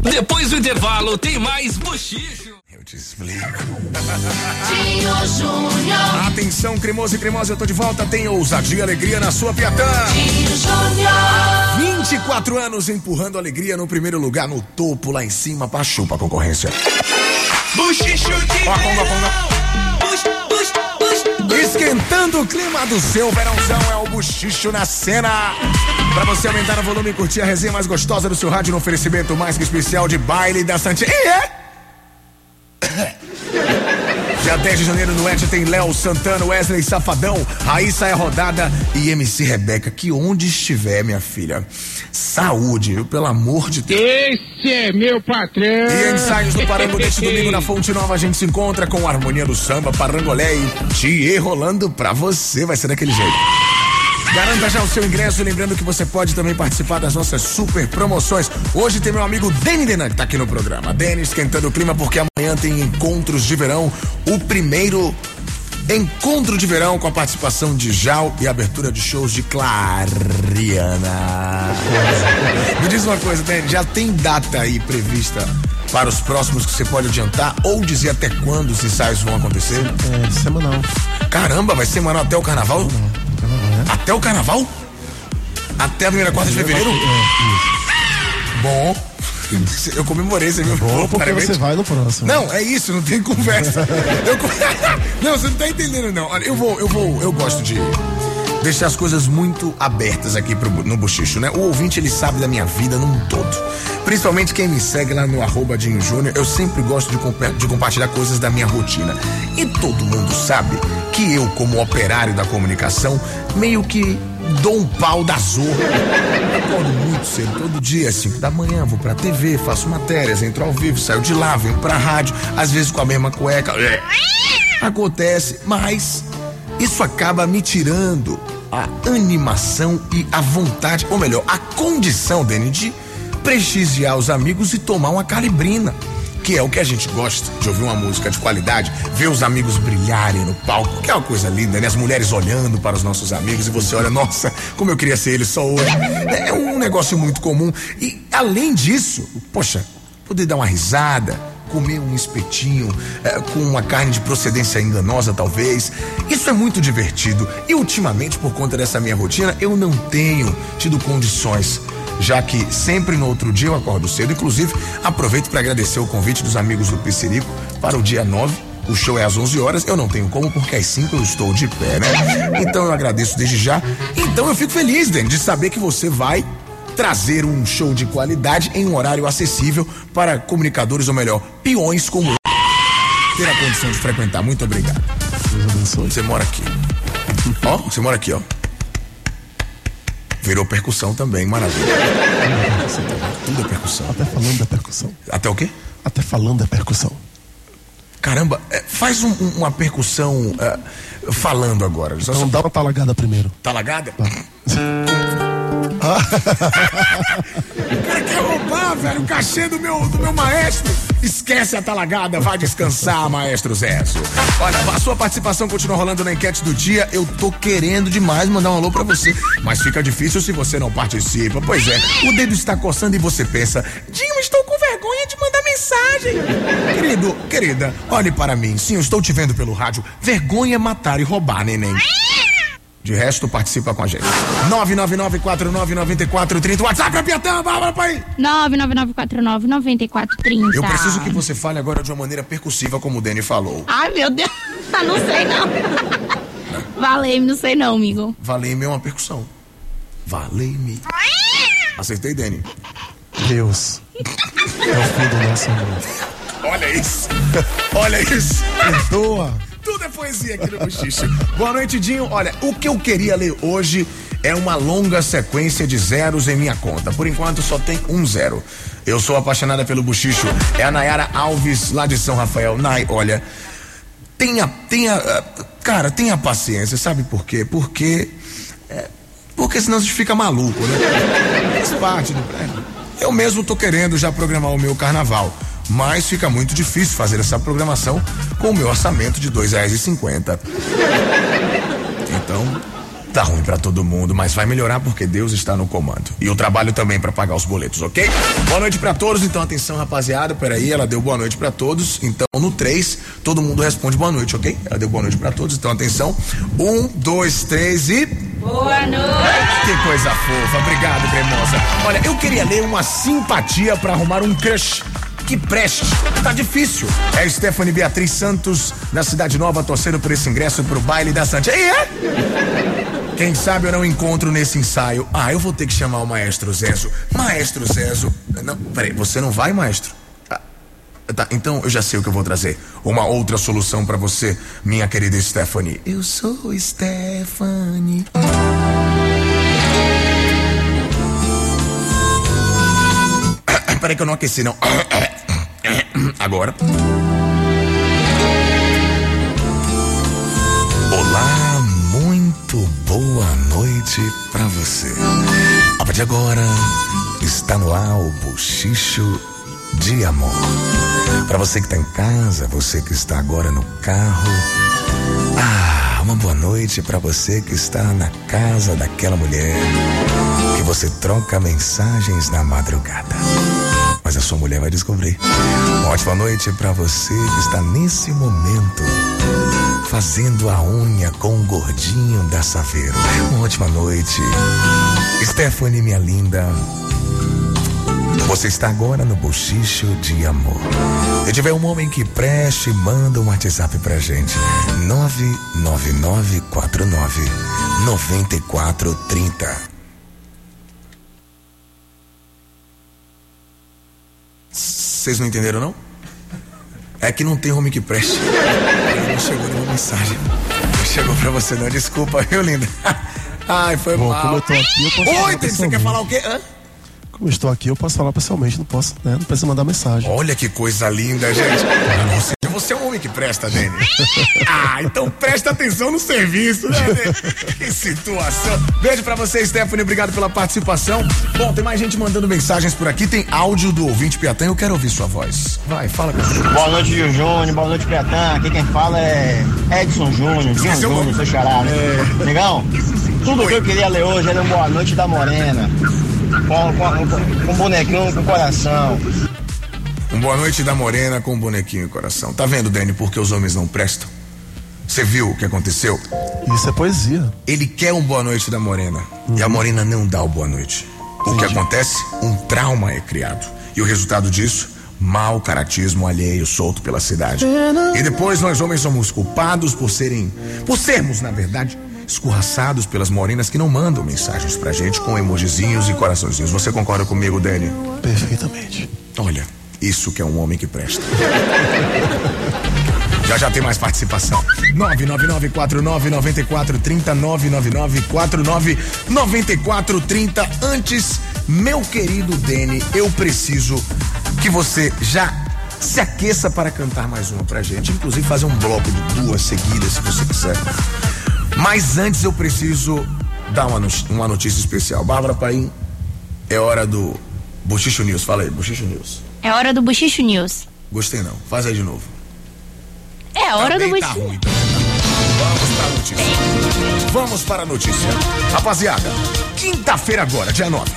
Depois do intervalo, tem mais bochicho. Eu te explico. Tinho Júnior, Atenção, cremoso e cremosa, eu tô de volta. Tem ousadia e alegria na sua Piatã. Tinho Júnior, 24 anos empurrando alegria no primeiro lugar, no topo, lá em cima, pra chupa a concorrência. Bochicho de Ó, conga, conga. Esquentando o clima do seu verãozão é o buchicho na cena. Pra você aumentar o volume e curtir a resenha mais gostosa do seu rádio no oferecimento mais que especial de baile da Santinha. E é? Dia 10 de janeiro no Et tem Léo Santana, Wesley Safadão, Raíssa é rodada e MC Rebeca. Que onde estiver, minha filha, saúde, viu? pelo amor de Deus. Esse é meu patrão. E ensaios do Parango deste domingo na Fonte Nova a gente se encontra com a harmonia do samba, parangolé e Tietê rolando pra você. Vai ser daquele jeito. Garanta já o seu ingresso, lembrando que você pode também participar das nossas super promoções. Hoje tem meu amigo Deni Denan que tá aqui no programa. Deni esquentando o clima porque amanhã tem encontros de verão, o primeiro encontro de verão com a participação de Jal e abertura de shows de Clariana. Me diz uma coisa, Deni, já tem data aí prevista para os próximos que você pode adiantar ou dizer até quando os ensaios vão acontecer? É, semanal. Caramba, vai semanal até o carnaval? Até o carnaval? Até a primeira quarta de fevereiro? Bom. Eu comemorei, você viu? Bom, porque você vai no próximo. Não, é isso, não tem conversa. Eu não, você não tá entendendo, não. Olha, eu vou, eu vou, eu gosto de deixar as coisas muito abertas aqui pro, no bochicho, né? O ouvinte, ele sabe da minha vida num todo. Principalmente quem me segue lá no arroba Dinho Júnior, eu sempre gosto de, de compartilhar coisas da minha rotina. E todo mundo sabe que eu, como operário da comunicação, meio que dou um pau da zorra. Acordo muito cedo, todo dia, 5 da manhã, vou pra TV, faço matérias, entro ao vivo, saio de lá, venho pra rádio, às vezes com a mesma cueca. É. Acontece, mas isso acaba me tirando a animação e a vontade, ou melhor, a condição, Dani, de prestigiar os amigos e tomar uma calibrina. Que é o que a gente gosta de ouvir uma música de qualidade, ver os amigos brilharem no palco, que é uma coisa linda, né? As mulheres olhando para os nossos amigos e você olha, nossa, como eu queria ser ele só hoje. É um negócio muito comum. E além disso, poxa, poder dar uma risada, comer um espetinho eh, com uma carne de procedência enganosa, talvez. Isso é muito divertido. E ultimamente, por conta dessa minha rotina, eu não tenho tido condições. Já que sempre no outro dia eu acordo cedo. Inclusive, aproveito para agradecer o convite dos amigos do Piscirico para o dia 9. O show é às 11 horas, eu não tenho como, porque às 5 eu estou de pé, né? Então eu agradeço desde já. Então eu fico feliz, Dani, de saber que você vai trazer um show de qualidade em um horário acessível para comunicadores, ou melhor, peões como eu, ter a condição de frequentar. Muito obrigado. Deus abençoe. Você mora aqui. Ó, você mora aqui, ó. Virou percussão também, maravilha. Tudo é percussão. Até falando da percussão. Até o quê? Até falando da percussão. Caramba, é, faz um- um- uma percussão é, falando agora. Só, Então dá uma talagada primeiro. Tá lagada? o cara quer roubar, velho, o cachê do meu, do meu maestro. Esquece a talagada, vai descansar, maestro Zezo. Olha, a sua participação continua rolando na enquete do dia. Eu tô querendo demais mandar um alô pra você, mas fica difícil se você não participa. Pois é, o dedo está coçando e você pensa, Dinho, estou com vergonha de mandar mensagem. Querido, querida, olhe para mim. Sim, eu estou te vendo pelo rádio. Vergonha é matar e roubar, neném. De resto, participa com a gente. 999-499430. WhatsApp, Capiatã, Bárbara, pai. 999499430. Eu preciso que você fale agora de uma maneira percussiva, como o Dani falou. Ai, meu Deus. Ah, não sei não. Valeu, não sei não, amigo. Valei-me é uma percussão. Valei-me. Acertei, Dani. Deus. É o fim do nosso amor. Olha isso. Olha isso. Perdoa. Tudo é poesia aqui no Bochicho. Boa noite, Dinho. Olha, o que eu queria ler hoje é uma longa sequência de zeros em minha conta. Por enquanto, só tem um zero. Eu sou apaixonada pelo Bochicho. É a Nayara Alves, lá de São Rafael. Nay, olha, tenha, tenha, ah, cara, tenha paciência. Sabe por quê? Porque, é, porque senão a gente fica maluco, né? Faz parte do. Eu mesmo tô querendo já programar o meu carnaval. Mas fica muito difícil fazer essa programação com o meu orçamento de R$ 2,50. Então, tá ruim pra todo mundo, mas vai melhorar porque Deus está no comando. E eu trabalho também pra pagar os boletos, ok? Boa noite pra todos, então atenção, rapaziada. Peraí, ela deu boa noite pra todos. Então, no 3, todo mundo responde boa noite, ok? Ela deu boa noite pra todos, então atenção. Um, dois, três e. Boa noite. Que coisa fofa, obrigado, cremosa. Olha, eu queria ler uma simpatia pra arrumar um crush. Que preste, tá difícil. É Stephanie Beatriz Santos, da Cidade Nova, torcendo por esse ingresso pro baile da Santia. E é? Quem sabe eu não encontro nesse ensaio. Ah, eu vou ter que chamar o maestro Zezo. Maestro Zezo. Não, peraí, você não vai, maestro? Ah, tá, então eu já sei o que eu vou trazer. Uma outra solução para você, minha querida Stephanie. Eu sou Stephanie. Peraí que eu não aqueci, não. Agora. Olá, muito boa noite pra você. A partir de agora, está no ar o Bochicho de Amor. Pra você que tá em casa, você que está agora no carro. Ah, uma boa noite pra você que está na casa daquela mulher que você troca mensagens na madrugada mas a sua mulher vai descobrir. Uma ótima noite para você que está nesse momento fazendo a unha com o gordinho da Saveiro. Uma ótima noite. Stephanie, minha linda. Você está agora no Bochicho de Amor. Se tiver um homem que preste, manda um WhatsApp pra gente. 99949 9430. Vocês não entenderam, não? É que não tem homem que preste. Não chegou nenhuma mensagem. Não chegou pra você, não. Desculpa, viu, linda? Ai, foi Bom, mal. como eu tô aqui, eu Oi, você quer falar o quê? Hã? Eu estou aqui, eu posso falar pessoalmente, não posso, né? Não precisa mandar mensagem. Olha que coisa linda, gente. Seja, você é um homem que presta, Dani. Ah, então presta atenção no serviço, né, Dani? Que situação. Beijo pra você, Stephanie. Obrigado pela participação. Bom, tem mais gente mandando mensagens por aqui. Tem áudio do ouvinte Piatã. Eu quero ouvir sua voz. Vai, fala com a gente. Boa noite, Gil Júnior. Boa noite, Piatã. Aqui quem fala é Edson Júnior, Esqueceu o Júnior, seu xará. né? Negão, tudo que eu queria ler hoje era um Boa Noite da Morena. Com, com, com um bonequinho com coração. Um boa noite da Morena com um bonequinho e coração. Tá vendo, Dani, porque os homens não prestam? Você viu o que aconteceu? Isso é poesia. Ele quer um boa noite da Morena. E a Morena não dá o boa noite. O que acontece? Um trauma é criado. E o resultado disso? Mau caratismo alheio solto pela cidade. E depois nós homens somos culpados por serem. por sermos, na verdade, escorraçados pelas morenas que não mandam mensagens pra gente com emojizinhos e coraçõezinhos. Você concorda comigo, Dani? Perfeitamente. Olha, isso que é um homem que presta. Já já tem mais participação. 999499430 999499430. Antes, meu querido Dene, eu preciso que você já se aqueça para cantar mais uma pra gente, inclusive fazer um bloco de duas seguidas, se você quiser. Mas antes eu preciso dar uma, no- uma notícia especial. Bárbara Paim, é hora do Bochicho News. Fala aí, Bochicho News. É hora do Bochicho News. Gostei não. Faz aí de novo. É hora do Também tá Bochicho. ruim, também tá ruim. Vamos para a notícia. Vamos para a notícia. Rapaziada, quinta-feira agora, dia 9.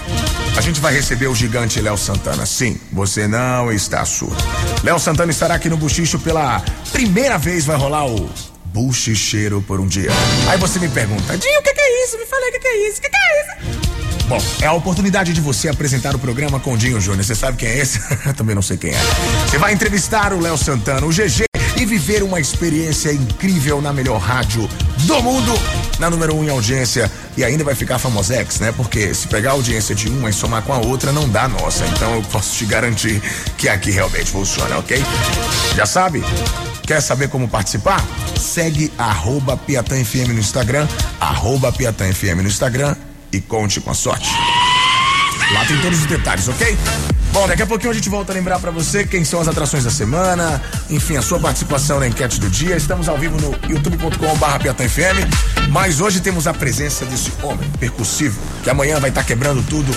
A gente vai receber o gigante Léo Santana. Sim, você não está surdo. Léo Santana estará aqui no Buchicho pela primeira vez. Vai rolar o Buchicheiro por um dia. Aí você me pergunta, Dinho, o que, que é isso? Me fala aí o que, que é isso? O que, que é isso? Bom, é a oportunidade de você apresentar o programa com Dinho Júnior. Você sabe quem é esse? Também não sei quem é. Você vai entrevistar o Léo Santana, o GG, e viver uma experiência incrível na melhor rádio do mundo, na número um em audiência. E ainda vai ficar famosex, né? Porque se pegar a audiência de uma e somar com a outra, não dá nossa. Então eu posso te garantir que aqui realmente funciona, ok? Já sabe? Quer saber como participar? Segue arroba Piatã FM no Instagram, arroba Piatã FM no Instagram e conte com a sorte. Lá tem todos os detalhes, ok? Bom, daqui a pouquinho a gente volta a lembrar pra você quem são as atrações da semana, enfim, a sua participação na enquete do dia. Estamos ao vivo no youtube.com.br piatanfm, mas hoje temos a presença desse homem percussivo, que amanhã vai estar quebrando tudo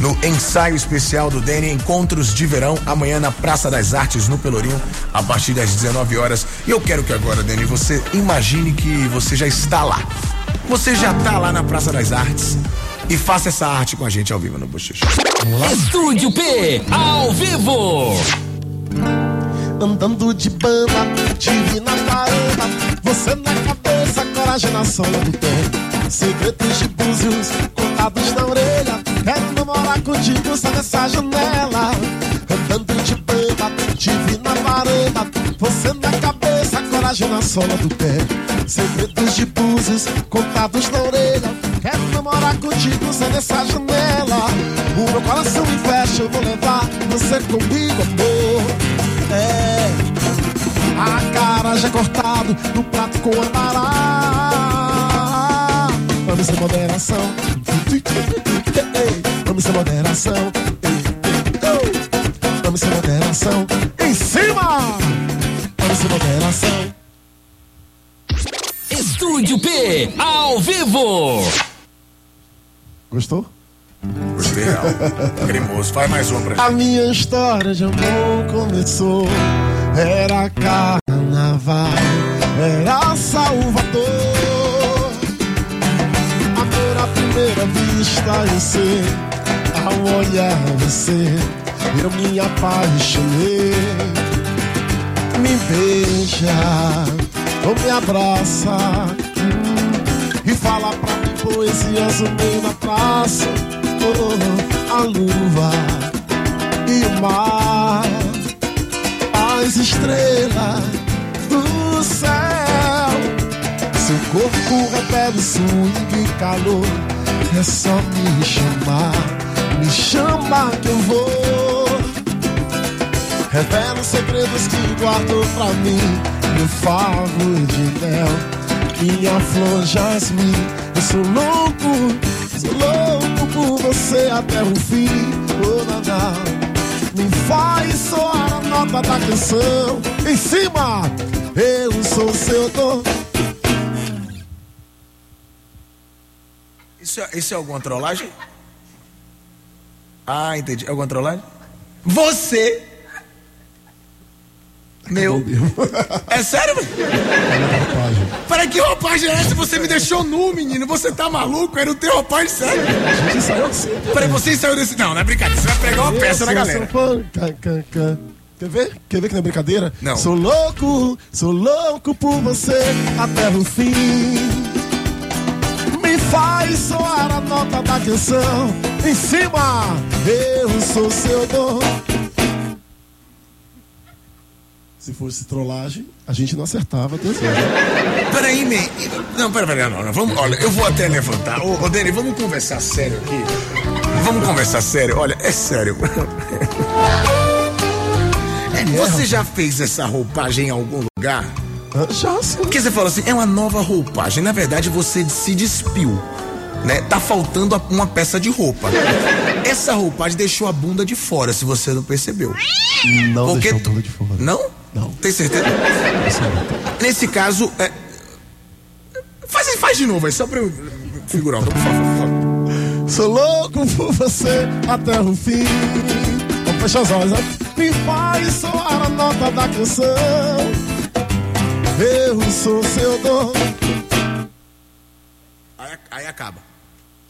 no ensaio especial do Dene Encontros de Verão, amanhã na Praça das Artes, no Pelourinho, a partir das 19 horas. E eu quero que agora, Dene, você imagine que você já está lá. Você já está lá na Praça das Artes e faça essa arte com a gente ao vivo no Bochicho. Estúdio P, ao vivo. Andando de banda, tive na varanda. Você na cabeça, coragem na sola do pé. Segredos de búzios, contados na orelha. Namorar contigo, só nessa janela. Andando de banda, tive na varanda. Você na cabeça, coragem na sola do pé. Segredos de búzios contados na orelha. Quero namorar contigo, sai dessa janela. O meu coração me fecha, eu vou levar você comigo, amor. É. A cara já cortado no prato com amará. Vamos sem moderação. Vamos sem moderação. Vamos sem moderação. Em cima! Vamos sem moderação. Estúdio P, ao vivo. Gostou? Gostei, real. Cremoso. Faz mais uma pra gente. A minha história de amor começou. Era carnaval, era Salvador. Amor à primeira vista, eu sei. Ao olhar você, eu me apaixonei. Me beija, ou me abraça. E fala pra mim poesias no meio da praça. Oh, a lua e o mar, as estrelas do céu. Seu corpo revela o swing e calor. É só me chamar, me chama que eu vou. Revela os segredos que guardou pra mim. Meu favo de mel, minha flor jasmim. Eu sou louco, sou louco por você até o fim. Oh, naná, me faz soar a nota da canção. Em cima, eu sou seu dono. Isso, é- isso é alguma trollagem? Ah, entendi. É alguma trollagem? Você. Meu. É sério, velho? Para que roupagem é essa? Você me deixou nu, menino. Você tá maluco? Era o teu roupagem, sério? A gente saiu assim. Peraí, você saiu desse. Não, não é brincadeira. Você vai pregar uma peça na sou galera. Quer ver? Quer ver que não é brincadeira? Não. Sou louco, sou louco por você até o fim. Me faz soar a nota da canção. Em cima, eu sou seu dono. Se fosse trollagem, a gente não acertava. Deus Peraí, man. Não, peraí, peraí, não, não. Vamos, olha, eu vou até levantar. Ô, ô Dani, vamos conversar sério aqui. Vamos conversar sério. Olha, é sério. É, Você já fez essa roupagem em algum lugar? Já sim. Porque você falou assim, é uma nova roupagem. Na verdade, você se despiu. Né? Tá faltando uma peça de roupa. Essa roupagem deixou a bunda de fora, se você não percebeu. Não Porque deixou a bunda de fora. Não? Não. Tem certeza? Nesse caso, é... faz, faz de novo aí, só pra eu figurar. Por favor. Sou louco por você até o fim. Vamos fechar os olhos, né? Me faz soar a nota da canção. Eu sou seu dono. Aí, aí acaba.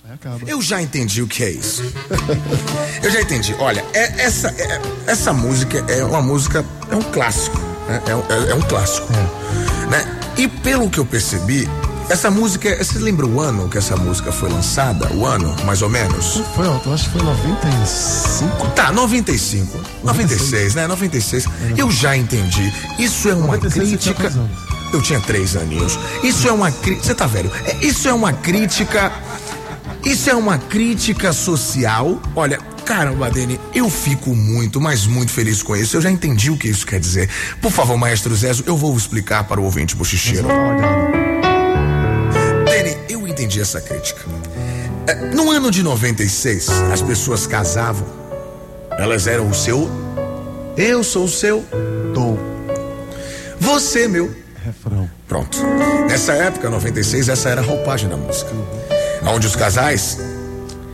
Aí acaba. Eu já entendi o que é isso. Eu já entendi. Olha, é- essa, é- essa música é uma música, é um clássico. né? É, um- é- é um clássico. Né? E pelo que eu percebi, essa música. Você lembra o ano que essa música foi lançada? O ano, mais ou menos? Foi, ó, eu acho que foi 95. Tá, 95. 96, né? 96. Eu já entendi. Isso é uma 96 crítica. Eu tinha três aninhos. Isso é uma crítica. Você tá velho? É, Isso é uma crítica. Isso é uma crítica social. Olha, caramba, Dani, eu fico muito, mas muito feliz com isso. Eu já entendi o que isso quer dizer. Por favor, maestro Zezo, eu vou explicar para o ouvinte bochicheiro. Eu entendi essa crítica. É, No ano de 96, as pessoas casavam. Elas eram o seu. Eu sou o seu. Dom. Você, meu. Refrão. Pronto. Nessa época, 96, essa era a roupagem da música. Onde os casais.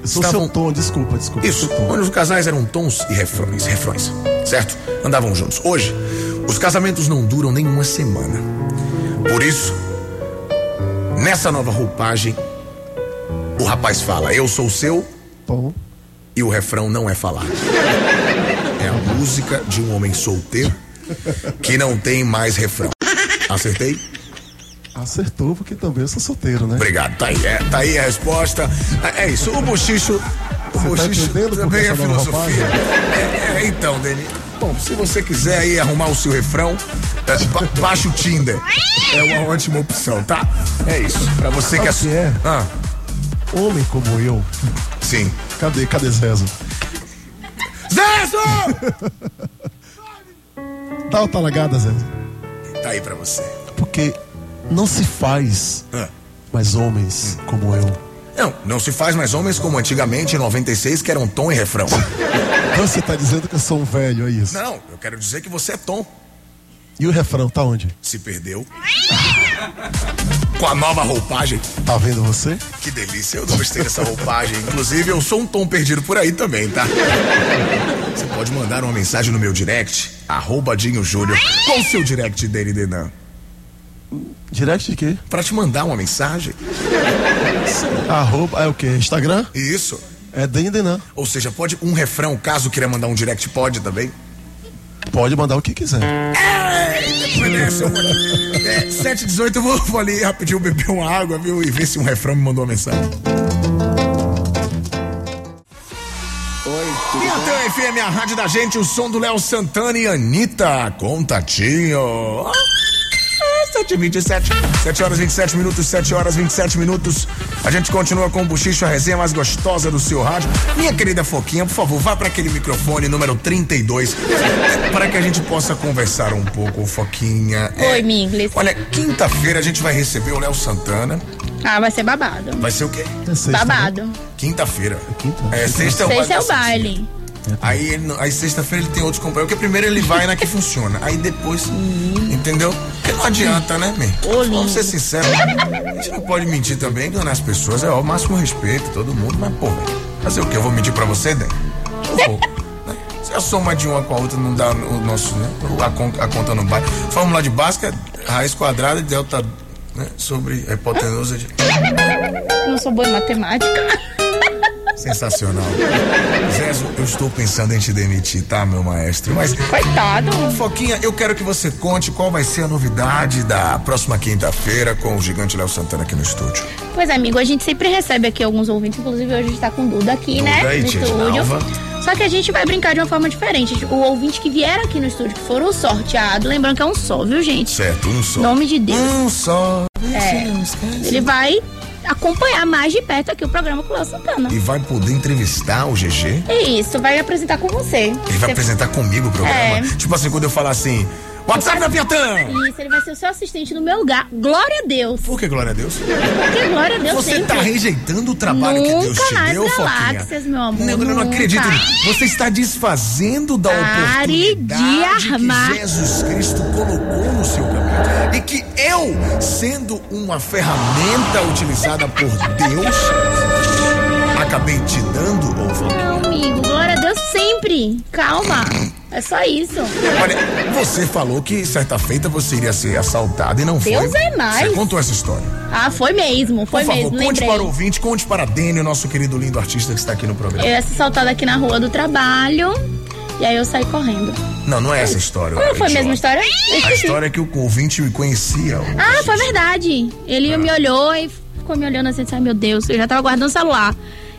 Eu sou Estavam- seu tom, desculpa, desculpa. Isso, tom. onde os casais eram tons e refrões, refrões, certo? Andavam juntos. Hoje, os casamentos não duram nem uma semana. Por isso, nessa nova roupagem, o rapaz fala: Eu sou o seu, e o refrão não é falar. É a música de um homem solteiro que não tem mais refrão. Acertei? Acertou, porque também eu sou solteiro, né? Obrigado. Tá aí, é, tá aí a resposta. É, é isso. O bochicho. O Você tá bochicho que também é filosofia. É, é, então, Deni. Bom, se você quiser aí arrumar o seu refrão, é, ba baixa o Tinder. É uma ótima opção, tá? É isso. Pra você que é. Que é? Ah, Homem como eu. sim. Cadê? Cadê Zezo? Zezo! Dá uma talagada, Zezo. Tá aí pra você. Porque não se faz Ah. mais homens como eu. Não, não se faz mais homens como antigamente em 96, que eram tom e refrão. Você tá dizendo que eu sou um velho, é isso? Não, eu quero dizer que você é tom. E o refrão tá onde? Se perdeu. Com a nova roupagem. Tá vendo você? Que delícia, eu gostei dessa roupagem. Inclusive, eu sou um tom perdido por aí também, tá? Você pode mandar uma mensagem no meu direct, arroba Dinho Júnior. O seu direct dele, Denan? Direct de quê? Pra te mandar uma mensagem. Arroba, é o quê? Instagram? Isso. É Dendenan. Ou seja, pode um refrão, caso queira mandar um direct, pode também. Pode mandar o que quiser. Beleza, eu vou- É, 718, eu vou, vou ali rapidinho beber uma água, viu? E ver se um refrão me mandou uma mensagem. Oi, E até o FM, a rádio da gente, o som do Léo Santana e Anitta. Contatinho. Ah, 7 27 7 horas 27 minutos, 7 horas 27 minutos. A gente continua com o Buchicho, a resenha mais gostosa do seu rádio. Minha querida Foquinha, por favor, vá para aquele microfone número 32 para que a gente possa conversar um pouco, Foquinha. É, Oi, Minglis. Olha, quinta-feira a gente vai receber o Léo Santana. Ah, vai ser babado. Vai ser o quê? É sexta, Babado. Quinta-feira. quinta? É, sexta é o Sexta é o da baile. Aí, ele aí sexta-feira ele tem outros companheiros, porque primeiro ele vai na que funciona. Aí depois. Entendeu? Porque não adianta, né, lindo. Vamos ser sinceros. A gente não pode mentir também, enganar as pessoas. É ó, o máximo respeito, todo mundo. Mas, pô, velho, fazer o quê? Eu vou mentir pra você, Dan? Eu vou. né? Se a soma de uma com a outra não dá o nosso, né? A, con- a conta não vai. Fórmula de Bhaskara, raiz quadrada e delta né? sobre a hipotenusa de. Não sou boa em matemática. Sensacional. Zezo, eu estou pensando em te demitir, tá, meu maestro? Mas, Coitado. Foquinha, eu quero que você conte qual vai ser a novidade da próxima quinta-feira com o gigante Léo Santana aqui no estúdio. Pois é, amigo, a gente sempre recebe aqui alguns ouvintes, inclusive hoje a gente tá com Duda aqui, Duda né? e No estúdio. Nalva. Só que a gente vai brincar de uma forma diferente. O ouvinte que vier aqui no estúdio, que for o sorteado, lembrando que é um só, viu, gente? Certo, um só. Nome de Deus. Um só. É. Ele vai acompanhar mais de perto aqui o programa com o Léo Santana. E vai poder entrevistar o GG? É isso, vai apresentar com você. Ele vai Você- apresentar comigo o programa? É. Tipo assim, quando eu falar assim, WhatsApp da Piatã! Isso, ele vai ser o seu assistente no meu lugar. Glória a Deus. Por que, glória a Deus? Porque glória a Deus Você sempre. tá rejeitando o trabalho que Deus Nunca te nas deu, Foquinha? galáxias, meu amor, Não, eu não nunca. acredito. Você está desfazendo da Pare oportunidade de armar. que Jesus Cristo colocou no seu caminho. E que eu, sendo uma ferramenta utilizada por Deus, acabei te dando, ô Foquinha. Deus sempre. Calma. É só isso. Olha, você falou que certa feita você iria ser assaltada e não foi. Deus é mais. Você contou essa história. Ah, foi mesmo, foi Por favor, mesmo, conte lembrei. para o ouvinte, conte para a Dani, o nosso querido lindo artista que está aqui no programa. Eu ia ser assaltada aqui na rua do trabalho. E aí eu saí correndo. Não, não é essa história. Como foi a mesma história? A história é que o ouvinte me conhecia. o- Ah, foi verdade. Ele me olhou e ficou me olhando assim, disse, ai meu Deus, eu já tava guardando o celular.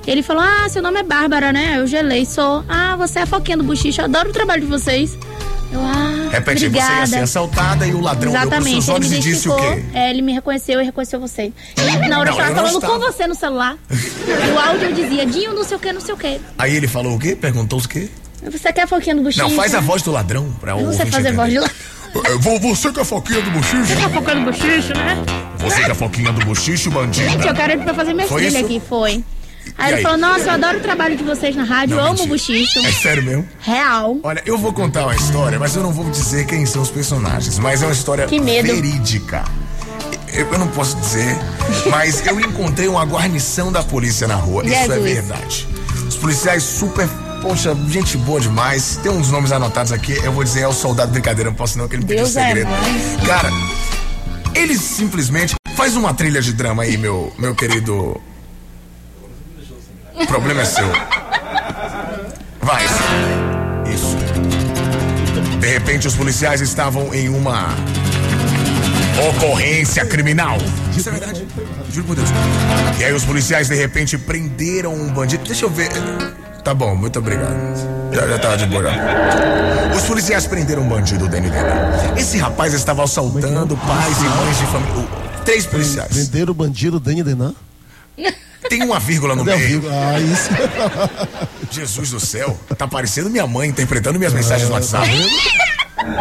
Ele falou, ah, seu nome é Bárbara, né? Eu gelei, sou. Ah, você é a Foquinha do Buchicho, adoro o trabalho de vocês. Eu, ah, Repete, obrigada. você ia ser assaltada e o ladrão Exatamente, seus ele olhos me e disse o quê? É, ele me reconheceu e reconheceu você. E na hora Não, eu tava falando com você no celular. o áudio dizia, Dinho, não sei o que, não sei o que. Aí ele falou o quê? Perguntou o quê? Você quer a Foquinha do Buchicho? Não, faz a voz do ladrão pra o ouvinte fazer voz de lá. É, vo- Você que é a foquinha do bochicho? Você quer a Foquinha do Buchicho, né? Você que é a foquinha do bochicho, bandida? Gente, eu quero ele pra fazer minha isso? aqui, foi. Aí E ele aí? falou, nossa, eu adoro o trabalho de vocês na rádio, Não, eu amo o. Buchicho. É sério mesmo? Real. Olha, eu vou contar uma história, mas eu não vou dizer quem são os personagens. Mas é uma história verídica. Eu, eu não posso dizer, mas eu encontrei uma guarnição da polícia na rua. Isso é Jesus. verdade. Os policiais super. Poxa, gente boa demais. Tem uns nomes anotados aqui. Eu vou dizer, é o soldado brincadeira, não posso não, que ele pediu Deus é segredo. mais. Cara, eles simplesmente. Faz uma trilha de drama aí, meu, meu querido. O problema é seu. Vai. Isso. De repente, os policiais estavam em uma ocorrência criminal. Isso é verdade. Juro por Deus. E aí, os policiais, de repente, prenderam um bandido. Deixa eu ver. Tá bom, muito obrigado. Já, já tava de boa. Os policiais prenderam um bandido, Dani Dena. Esse rapaz estava assaltando pais e mães de família. Três policiais. Venderam o bandido Dani Denan? Tem uma vírgula no o meio. vírgula? Ah, isso. Jesus do céu, tá parecendo minha mãe interpretando minhas mensagens no WhatsApp.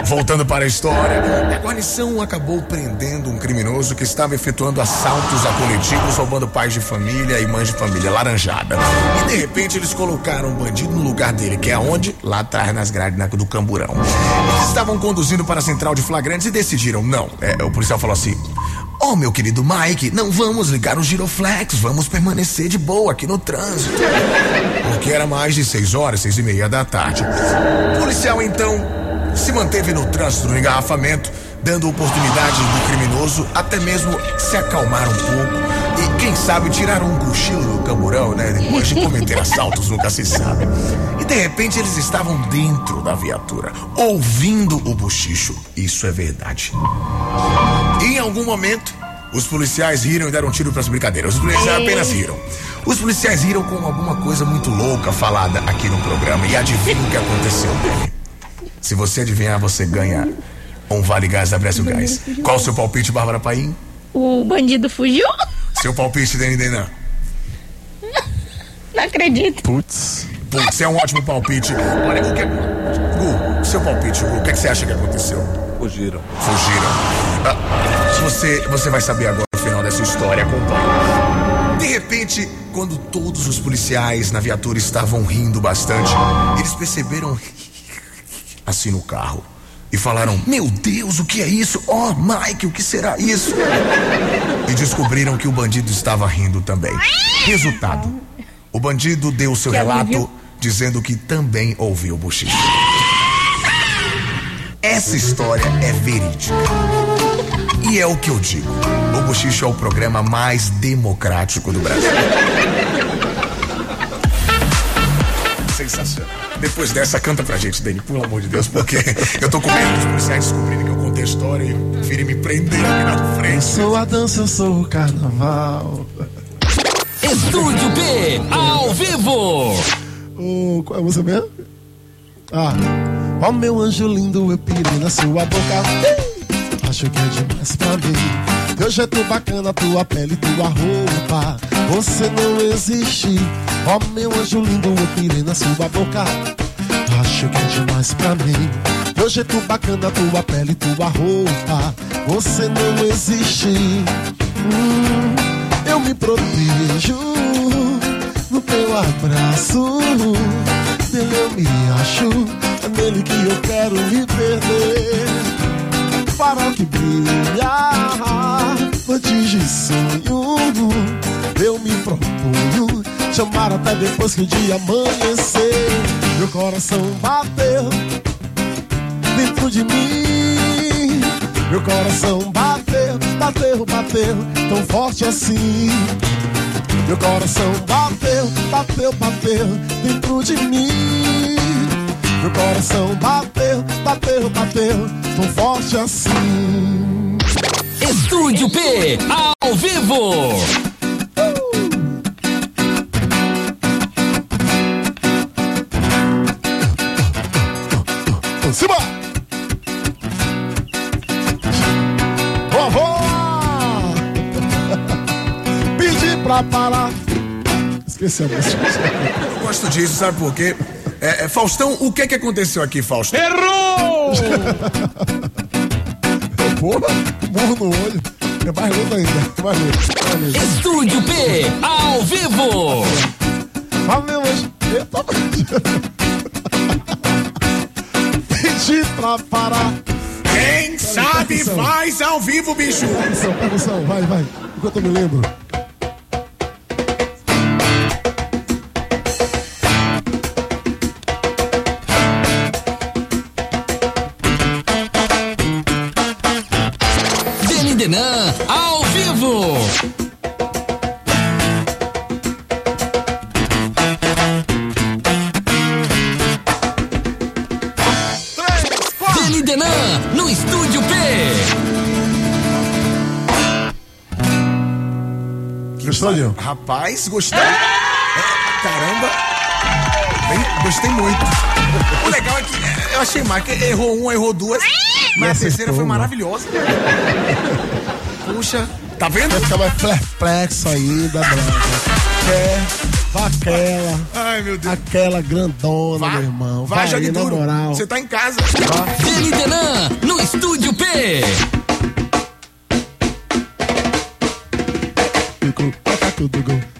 Voltando para a história, a guarnição acabou prendendo um criminoso que estava efetuando assaltos a coletivos, roubando pais de família e mães de família, laranjada. E de repente eles colocaram o bandido no lugar dele, que é aonde? Lá atrás nas grades na- do camburão. Eles estavam conduzindo para a central de flagrantes e decidiram, não. É, o policial falou assim: Oh, meu querido Mike, não vamos ligar o giroflex, vamos permanecer de boa aqui no trânsito. Porque era mais de seis horas, seis e meia da tarde. O policial então se manteve no trânsito no engarrafamento, dando oportunidade do criminoso até mesmo se acalmar um pouco quem sabe, tirar um cochilo no camburão, né? Depois de cometer assaltos, nunca se sabe. E de repente eles estavam dentro da viatura, ouvindo o bochicho. Isso é verdade. E em algum momento, os policiais riram e deram um tiro para as brincadeiras. Os policiais apenas riram. Os policiais riram com alguma coisa muito louca falada aqui no programa. E adivinha o que aconteceu, Dani? Se você adivinhar, você ganha um Vale Gás da Brescio Gás. Qual o seu palpite, Bárbara Paim? O bandido fugiu? Seu palpite, Dani Denan? Não acredito. Putz. Putz, é um ótimo palpite. Olha, o que... Gu, seu palpite, Gu, o que, é que você acha que aconteceu? Fugiram. Fugiram. Ah, você, você vai saber agora o final dessa história, acompanhe. De repente, quando todos os policiais na viatura estavam rindo bastante, eles perceberam assim no carro e falaram: Meu Deus, o que é isso? Oh, Mike, o que será isso? E descobriram que o bandido estava rindo também. Resultado: o bandido deu seu Que relato dizendo que também ouviu o bochicho. Essa história é verídica. E é o que eu digo. O Bochicho é o programa mais democrático do Brasil. Sensacional. Depois dessa, canta pra gente, Dani, pelo amor de Deus, porque eu tô com medo dos policiais descobrirem que eu contei a história e virem me prender aqui na frente. Sou a dança, eu sou o carnaval. Estúdio B, ao vivo. Ô, qual é a música mesmo? Ah. Ó meu anjo lindo, eu pirei na sua boca. Ei! Acho que é demais pra mim. Teu jeito bacana, tua pele, tua roupa. Você não existe. Ó meu anjo lindo, eu pirei na sua boca. Acho que é demais pra mim. Teu jeito bacana, tua pele, tua roupa. Você não existe. Hum, eu me protejo no teu abraço. Nele eu me acho, é nele que eu quero me perder. Farol que brilha, noites de sonho. Eu me proponho chamar até depois que o dia amanhecer. Meu coração bateu dentro de mim. Meu coração bateu, bateu, bateu, tão forte assim. Meu coração bateu, bateu, bateu dentro de mim. Meu coração bateu, bateu, bateu, tão forte assim. Estúdio B, ao vivo. Pedi pra. Esqueci a música. Eu gosto disso, sabe por quê? É, é, Faustão, o que que aconteceu aqui, Faustão? Errou! Porra, burro no olho. É mais luta ainda. Mais luta. Mais luta. Estúdio B, ao vivo. Hoje. Eita. Pedi pra parar. Quem sabe faz ao vivo, bicho. Percussão, percussão, vai, vai. Enquanto eu me lembro. Rapaz, gostei. É, caramba. bem, gostei muito. O legal é que é, eu achei mais, que errou uma, errou duas, mas a terceira foi maravilhosa. Puxa, tá vendo? Vai ficar mais perplexo ainda, Branca. Vá aquela. Ai, meu Deus. Aquela grandona, Vá, meu irmão. vá, Vai, jogue duro. Você tá em casa. Denitenan, no Estúdio P. To go.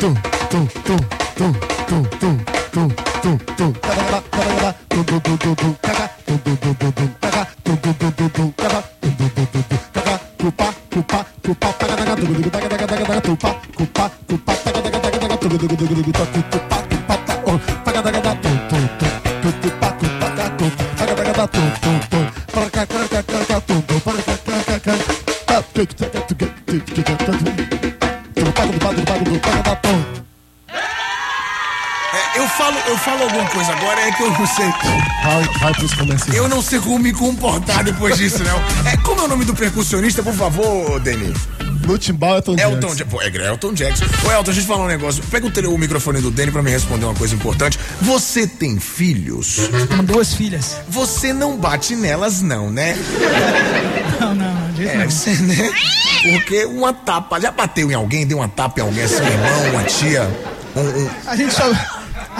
Cupa, cupa, cupa, cupa, cupa, cupa, cupa, cupa, cupa, cupa, cupa, cupa, cupa, cupa, eu falo, alguma coisa agora, é que eu não sei. Vai, vai pros comerciais. Eu não sei como me comportar depois disso, não. É, como é o nome do percussionista, por favor, Deni? No timbal é Tom Elton Jackson. Pô, é Elton Jackson. Ô, Elton, deixa eu te falar um negócio. Pega o, o microfone do Deni pra me responder uma coisa importante. Você tem filhos? Tenho duas filhas. Você não bate nelas, não, né? Não, não, não. É, nenhum. você, né? Porque uma tapa. Já bateu em alguém? Deu uma tapa em alguém? Assim, um irmão, uma tia? Um, um- A gente só.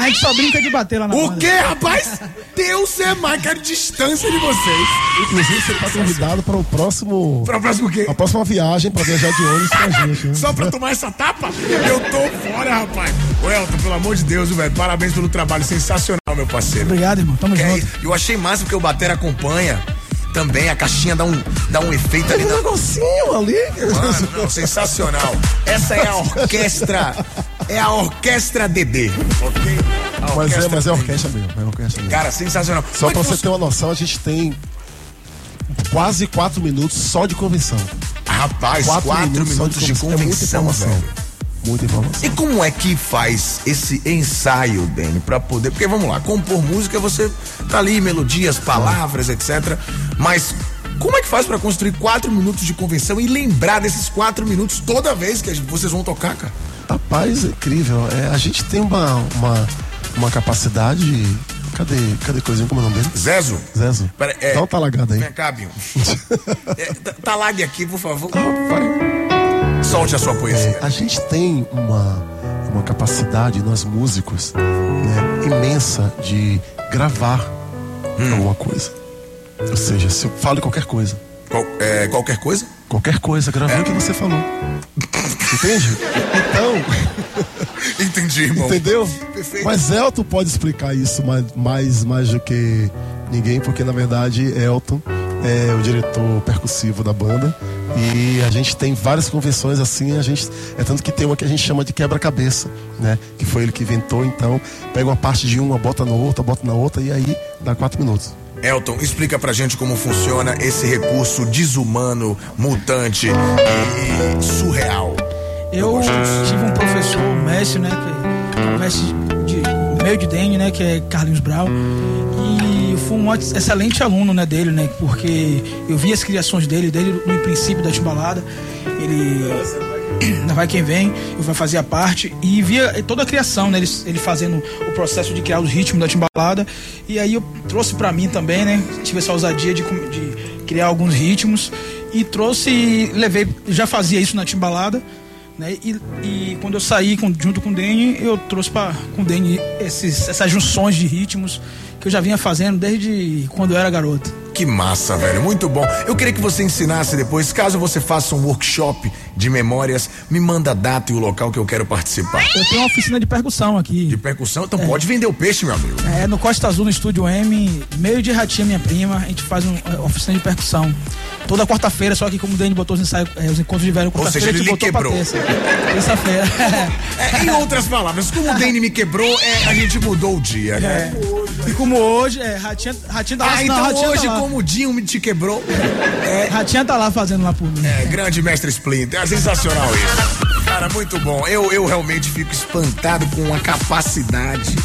A gente só brinca de bater lá na O banda. quê, rapaz? Deus é mais, quero distância de vocês. Inclusive, você tá convidado para o próximo. Pra próximo o quê? A próxima viagem para viajar de ônibus com a gente. né? Só pra tomar essa tapa? Eu tô fora, rapaz. Ô, Elton, pelo amor de Deus, velho. Parabéns pelo trabalho sensacional, meu parceiro. Obrigado, irmão. Tamo Que é junto. Eu achei massa porque o Bater acompanha. Também a caixinha dá um, dá um efeito ali Tem um na. negocinho ali. Mano, não, sensacional. Essa é a orquestra. É a orquestra DD. Ok? A Mas é, orquestra mas é orquestra mesmo. É orquestra mesmo. Cara, sensacional. Só Como é pra que você ter uma noção, a gente tem quase quatro minutos só de convenção. Rapaz, quatro, minutos, de É muita convenção, informação. velho. Muita informação. E como é que faz esse ensaio, Dani, pra poder. Porque vamos lá, compor música você tá ali, melodias, palavras, etc. Mas como é que faz pra construir quatro minutos de convenção e lembrar desses quatro minutos toda vez que vocês vão tocar, cara? Rapaz, é incrível. É, a gente tem uma, uma, uma capacidade. Cadê, cadê coisinha? Como é o nome dele? Zezo? Zezo. Pera, é, Dá um talagado aí. Vem cá, Binho. é, tá- talague aqui, por favor. Solte a sua poesia. É, a gente tem uma, uma capacidade, nós músicos, né, imensa de gravar Hum. alguma coisa. Ou seja, se eu falo qualquer coisa. Qual- é, qualquer coisa? Qualquer coisa, gravei É. o que você falou. Entende? Então, Entendi, irmão. entendeu? Perfeito. Mas Elton pode explicar isso mais, mais, mais do que ninguém, porque na verdade Elton é o diretor percussivo da banda. E a gente tem várias convenções assim, a gente. É tanto que tem uma que a gente chama de quebra-cabeça, né? Que foi ele que inventou, então pega uma parte de uma, bota na outra, bota na outra, e aí dá quatro minutos. Elton, explica pra gente como funciona esse recurso desumano, mutante e surreal. Eu tive um professor, um mestre, né? Que é um mestre de meio de Dene, né? Que é Carlinhos Brau. E eu fui um excelente aluno, né, dele, né? Porque eu vi as criações dele, dele no princípio da timbalada. Ele vai quem vem, eu vai fazer a parte e via toda a criação, né? Ele, ele fazendo o processo de criar os ritmos da timbalada. E aí eu trouxe pra mim também, né? Tive essa ousadia de, de criar alguns ritmos e trouxe, levei, já fazia isso na timbalada. Né? E, e quando eu saí com- junto com o Dene, eu trouxe para com o Dene esses, essas junções de ritmos que eu já vinha fazendo desde quando eu era garoto. Que massa, velho. Muito bom. Eu queria que você ensinasse depois, caso você faça um workshop de memórias, me manda a data e o local que eu quero participar. Eu tenho uma oficina de percussão aqui. De percussão? Então pode vender o peixe, meu amigo. É, no Costa Azul, no Estúdio M, meio de ratinha, minha prima, a gente faz um, uma oficina de percussão. Toda quarta-feira, só que como o Dani botou os ensaios, é, os encontros de velho Ou seja, quarta-feira, ele botou quebrou. Terça-feira. É, em outras palavras, como o Dani me quebrou, é, a gente mudou o dia, né? E como hoje, é, Ratinha, Ratinha lá. Ah, não, então Ratinha hoje, como o Dinho me te quebrou, Ratinha tá lá fazendo lá por mim. é grande mestre Splinter. É sensacional isso. Cara, muito bom. Eu, eu realmente fico espantado com a capacidade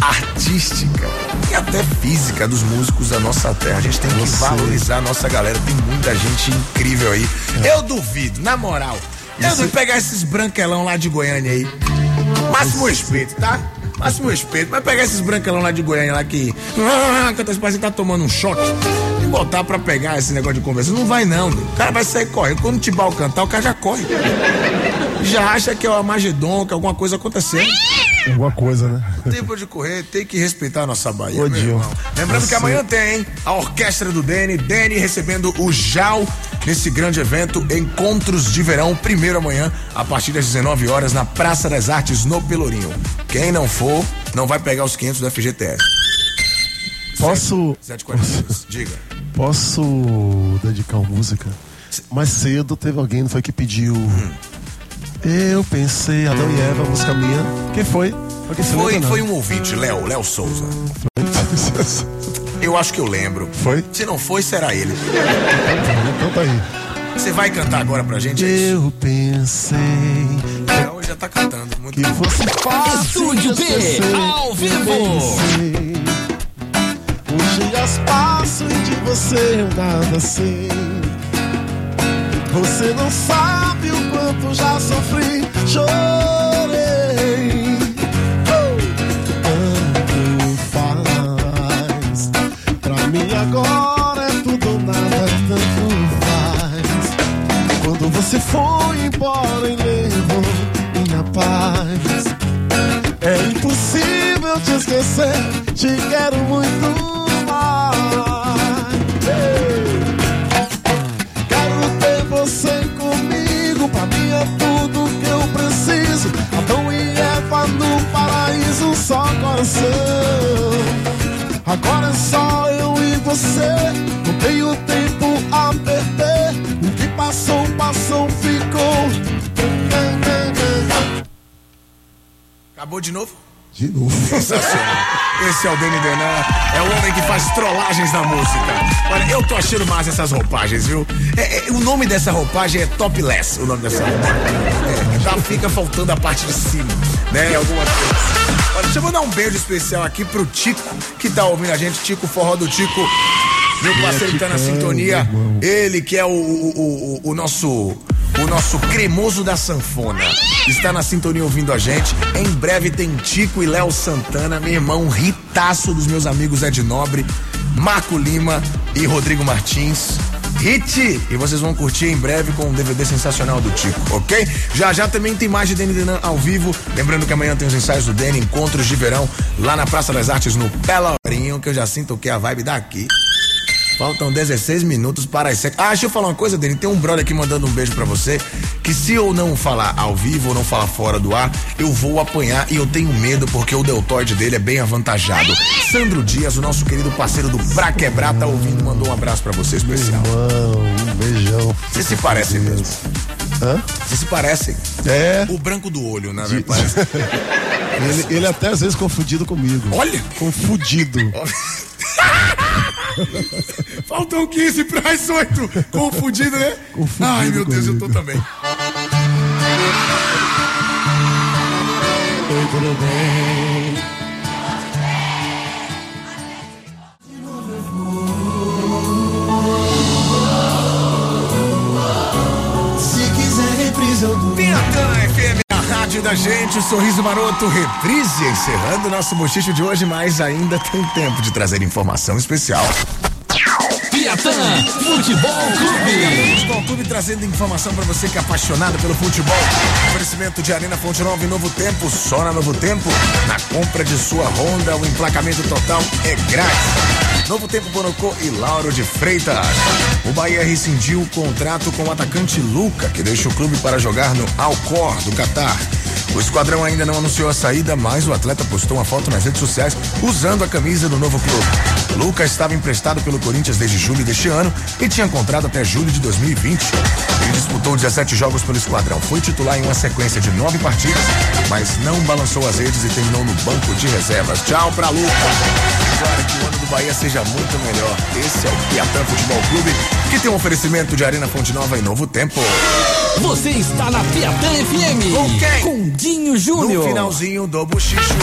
artística e até física dos músicos da nossa terra. A gente tem que valorizar a nossa galera. Tem muita gente incrível aí. Eu duvido, na moral. Eu duvido pegar esses branquelão lá de Goiânia aí. Máximo respeito, tá? Máximo respeito. Vai pegar esses branquelão lá de Goiânia lá que. Ah, quantas que tá tomando um choque. Botar pra pegar esse negócio de conversa. Não vai não, meu. o cara vai sair correndo. Quando o Tibau cantar, o cara já corre. Já acha que é o Armagedon, que alguma coisa aconteceu. Alguma coisa, né? Tempo de correr, tem que respeitar a nossa Bahia, Ô. Lembrando que você- amanhã tem, hein? A orquestra do Dene, Dene recebendo o Jal nesse grande evento Encontros de Verão, primeiro amanhã, a partir das 19 horas, na Praça das Artes, no Pelourinho. Quem não for, não vai pegar os 500 do FGTS. Posso. 742, diga. Posso dedicar uma música? Mais cedo teve alguém, não foi que pediu. Eu pensei, Adão e Eva, música minha. Quem foi? Alguém Foi, lembra, foi um ouvinte, Léo, Léo Souza. Eu acho que eu lembro. Foi? Se não foi, será ele. Então tá aí. Você vai cantar agora pra gente? é isso? Eu pensei Léo já tá cantando. Muito que fosse fácil. Estúdio esquecer. ao vivo. Pensei, dias passam e de você eu nada sei. Você não sabe o quanto já sofri, chorei. Tanto faz. Pra mim agora é tudo ou nada, tanto faz. Quando você foi embora e levou minha paz. É impossível te esquecer, te quero muito no paraíso, só coração. Agora é só eu e você, não tenho tempo a perder. O que passou, passou, ficou. Acabou de novo? De novo. Sensacional. Esse é o Dani Denan, é o homem que faz trollagens na música. Olha, eu tô achando massa essas roupagens, viu? É, é, o nome dessa roupagem é topless, o nome dessa roupagem. É, tá, fica faltando a parte de cima, né? Algumas coisas. Olha, deixa eu mandar um beijo especial aqui pro Tico, que tá ouvindo a gente, Tico Forró do Tico. Meu parceiro que tá na sintonia. Ele que é o, o, o, o nosso. O nosso cremoso da sanfona está na sintonia ouvindo a gente. Em breve tem Tico e Léo Santana, meu irmão, ritaço dos meus amigos Ed Nobre, Marco Lima e Rodrigo Martins. Hit! E vocês vão curtir em breve com um DVD sensacional do Tico, ok? Já já também tem mais de Denan ao vivo. Lembrando que amanhã tem os ensaios do Deni, encontros de verão, lá na Praça das Artes, no Pelourinho, que eu já sinto que é a vibe daqui. Faltam 16 minutos para as 7. Ah, deixa eu falar uma coisa, Dani. Tem um brother aqui mandando um beijo pra você. Que se eu não falar ao vivo ou não falar fora do ar, eu vou apanhar e eu tenho medo porque o deltoide dele é bem avantajado. Sandro Dias, o nosso querido parceiro do Pra Quebrar, tá ouvindo, mandou um abraço pra você especial. Irmão, um beijão. Vocês se parecem mesmo. Hã? Vocês se parecem. É. O branco do olho, né? Parece. Ele, ele até às vezes confundido comigo. Olha! Confundido. Faltam 15 para as 8. Confundido, né? Confundido Ai, meu Deus, eu tô comigo. também. Oi, tudo bem? Rádio da gente, o Sorriso Maroto, reprise, encerrando o nosso bochicho de hoje, mas ainda tem tempo de trazer informação especial. Piatã Futebol Clube. Futebol Clube trazendo informação pra você que é apaixonado pelo futebol. Oferecimento de Arena Fonte Nova em Novo Tempo, só na Novo Tempo. Na compra de sua Honda, o emplacamento total é grátis. Novo Tempo Bonocô e Lauro de Freitas. O Bahia rescindiu o contrato com o atacante Luca, que deixa o clube para jogar no Alcor do Catar. O esquadrão ainda não anunciou a saída, mas o atleta postou uma foto nas redes sociais usando a camisa do novo clube. Lucas estava emprestado pelo Corinthians desde julho deste ano e tinha contrato até julho de 2020. Ele disputou 17 jogos pelo esquadrão, foi titular em uma sequência de nove partidas, mas não balançou as redes e terminou no banco de reservas. Tchau pra Lucas. Agora que o ano do Bahia seja muito melhor. Esse é o Piatã Futebol Clube, que tem um oferecimento de Arena Fonte Nova e Novo Tempo. Você está na Piatã FM. Com quem? Com Dinho No Júnior. finalzinho do Buchicho,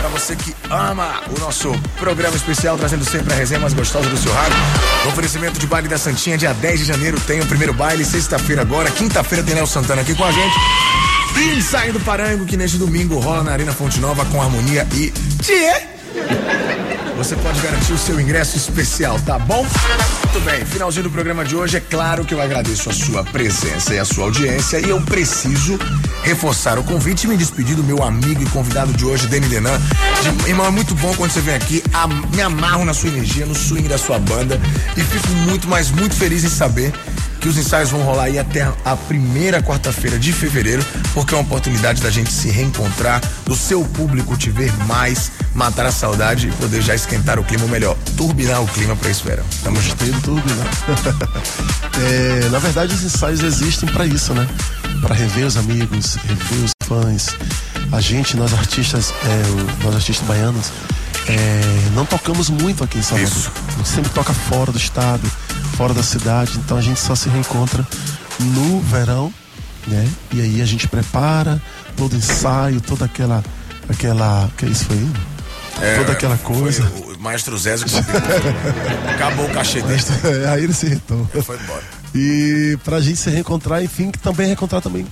pra você que ama o nosso programa especial, trazendo sempre a resenha mais gostosa do seu rádio. No oferecimento de baile da Santinha, dia 10 de janeiro tem o primeiro baile, sexta-feira agora, quinta-feira tem Léo Santana aqui com a gente. E ensaio do Parango, que neste domingo rola na Arena Fonte Nova com harmonia e. Tchê! Você pode garantir o seu ingresso especial, tá bom? Muito bem, finalzinho do programa de hoje. É claro que eu agradeço a sua presença e a sua audiência. E eu preciso reforçar o convite e me despedir do meu amigo e convidado de hoje, Deni Denan. De- irmão, é muito bom quando você vem aqui. am- me amarro na sua energia, no swing da sua banda. E fico muito, mas muito feliz em saber que os ensaios vão rolar aí até a primeira quarta-feira de fevereiro, porque é uma oportunidade da gente se reencontrar, do seu público te ver mais, matar a saudade e poder já esquentar o clima, ou melhor, turbinar o clima para esse verão. Tamo junto. Né? É, na verdade, os ensaios existem para isso, né? Para rever os amigos, rever os fãs. A gente, nós artistas, é, nós artistas baianos, é, não tocamos muito aqui em Salvador. Isso. A gente sempre toca fora do estado, fora da cidade, então a gente só se reencontra no verão, né? E aí a gente prepara todo o ensaio, toda aquela. aquela. que isso foi? É, toda aquela foi coisa. o Maestro Zézio acabou o cachê dele. É, aí ele se irritou. Foi embora. E pra gente se reencontrar, enfim, que também reencontrar também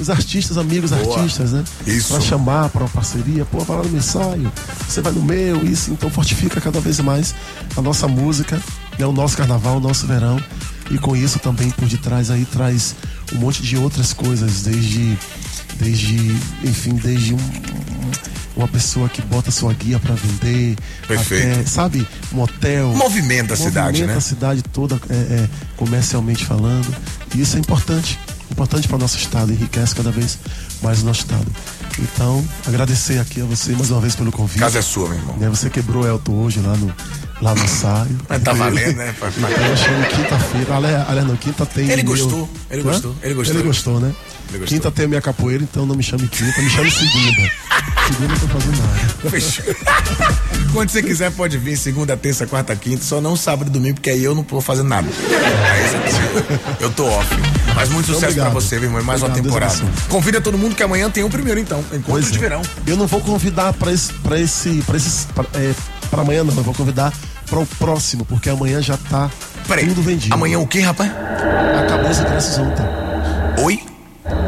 os artistas, amigos Boa. artistas, né? Isso. Pra chamar pra uma parceria, pô, vai lá no meu ensaio, você vai no meu, isso, então fortifica cada vez mais a nossa música, né? o nosso carnaval, o nosso verão. E com isso também por detrás aí traz um monte de outras coisas, desde, desde enfim, desde um, uma pessoa que bota sua guia pra vender, Perfeito. até, sabe, um hotel. Movimenta a cidade, né? a cidade toda é, é, comercialmente falando. E isso é importante. Importante para o nosso estado, enriquece cada vez mais o nosso estado. Então, agradecer aqui a você mais uma vez pelo convite. Casa é sua, meu irmão. Né, Você quebrou o Elton hoje lá no, lá no ensaio. Mas tá valendo, né? Pra- pra- Então, eu chamo quinta-feira. Aliás, aliás, não, quinta tem. Ele meu- gostou, ele Hã? gostou, ele gostou. Ele gostou, né? Ele gostou. Quinta tem a minha capoeira, então não me chame quinta, me chame segunda. segunda eu tô fazendo nada. Fechou. Quando você quiser, pode vir segunda, terça, quarta, quinta, só não sábado e domingo, porque aí eu não tô fazendo nada. Você- eu tô off. Mas muito sucesso Obrigado. pra você, meu irmão. Mais uma Obrigado, temporada. Deus abençoe. Convida todo mundo que amanhã tem o primeiro, então. Encontro Pois de é. verão. Eu não vou convidar para esse, para esse, para esses, pra, é, pra amanhã não. Eu vou convidar para o próximo, porque amanhã já tá Peraí. tudo vendido. Amanhã o quê, rapaz? acabou os ingressos ontem. Oi?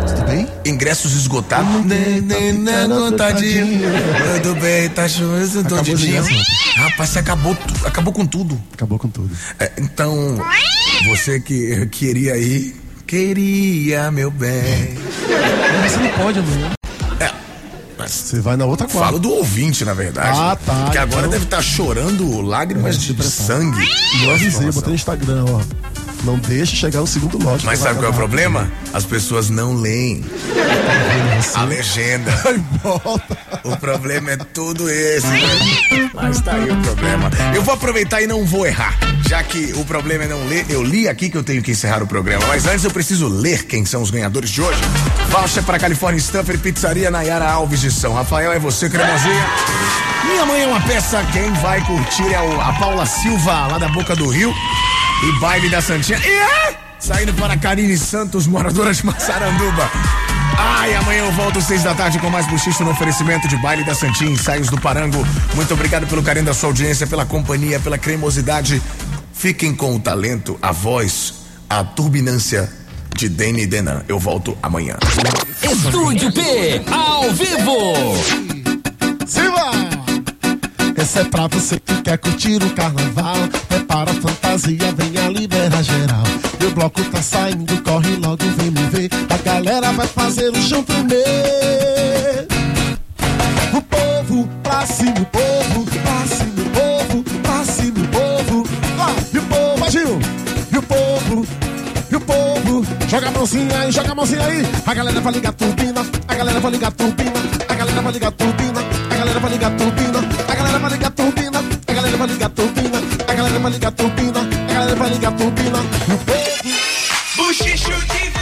Tudo bem? Ingressos esgotados. Tá Contadinho. Tudo bem, tá chovendo, tô Acabou os de dia. Rapaz, você acabou, acabou com tudo. Acabou com tudo. É, então, você que queria ir, queria, meu bem. Mas você não pode amanhã. Você vai na outra quadra. falo do ouvinte, na verdade. Ah, tá, Que agora então- deve estar chorando lágrimas É, de prepara. sangue. Eu avisei, botei no Instagram, ó. Não deixe chegar o segundo lote. Mas sabe qual é o problema? As pessoas não leem a legenda. O problema é tudo esse. né? Mas tá aí o problema. Eu vou aproveitar e não vou errar. Já que o problema é não ler, eu li aqui que eu tenho que encerrar o programa. Mas antes eu preciso ler quem são os ganhadores de hoje. Voucher para California Stuffer Pizzaria Nayara Alves de São Rafael. É você, cremosinha. Minha mãe é uma peça. Quem vai curtir é a Paula Silva, lá da Boca do Rio. E baile da Santinha. E é! Saindo para Karine Santos, moradora de Massaranduba. Ai, amanhã eu volto às seis da tarde com mais buchicho no oferecimento de baile da Santinha, ensaios do Parango. Muito obrigado pelo carinho da sua audiência, pela companhia, pela cremosidade. Fiquem com o talento, a voz, a turbinância de Dene Denan. Eu volto amanhã. Estúdio P, ao vivo. Silva! Essa é pra você que quer curtir o carnaval. Para a fantasia, vem a libera geral. Meu bloco tá saindo, corre logo, vem me ver. A galera vai fazer o chão tremer. O povo, pra cima, o povo, pra cima, o povo, pra cima, o povo. Ah, e o povo, agiu, e o povo, e o povo. Joga a mãozinha aí, joga a mãozinha aí. A galera vai ligar a turbina, a galera vai ligar a turbina, a galera vai ligar a turbina, a galera vai ligar a turbina, a galera vai ligar a turbina, a galera vai ligar a turbina galera vai ligar turbina, a galera vai ligar turbina. No peito, bochicho de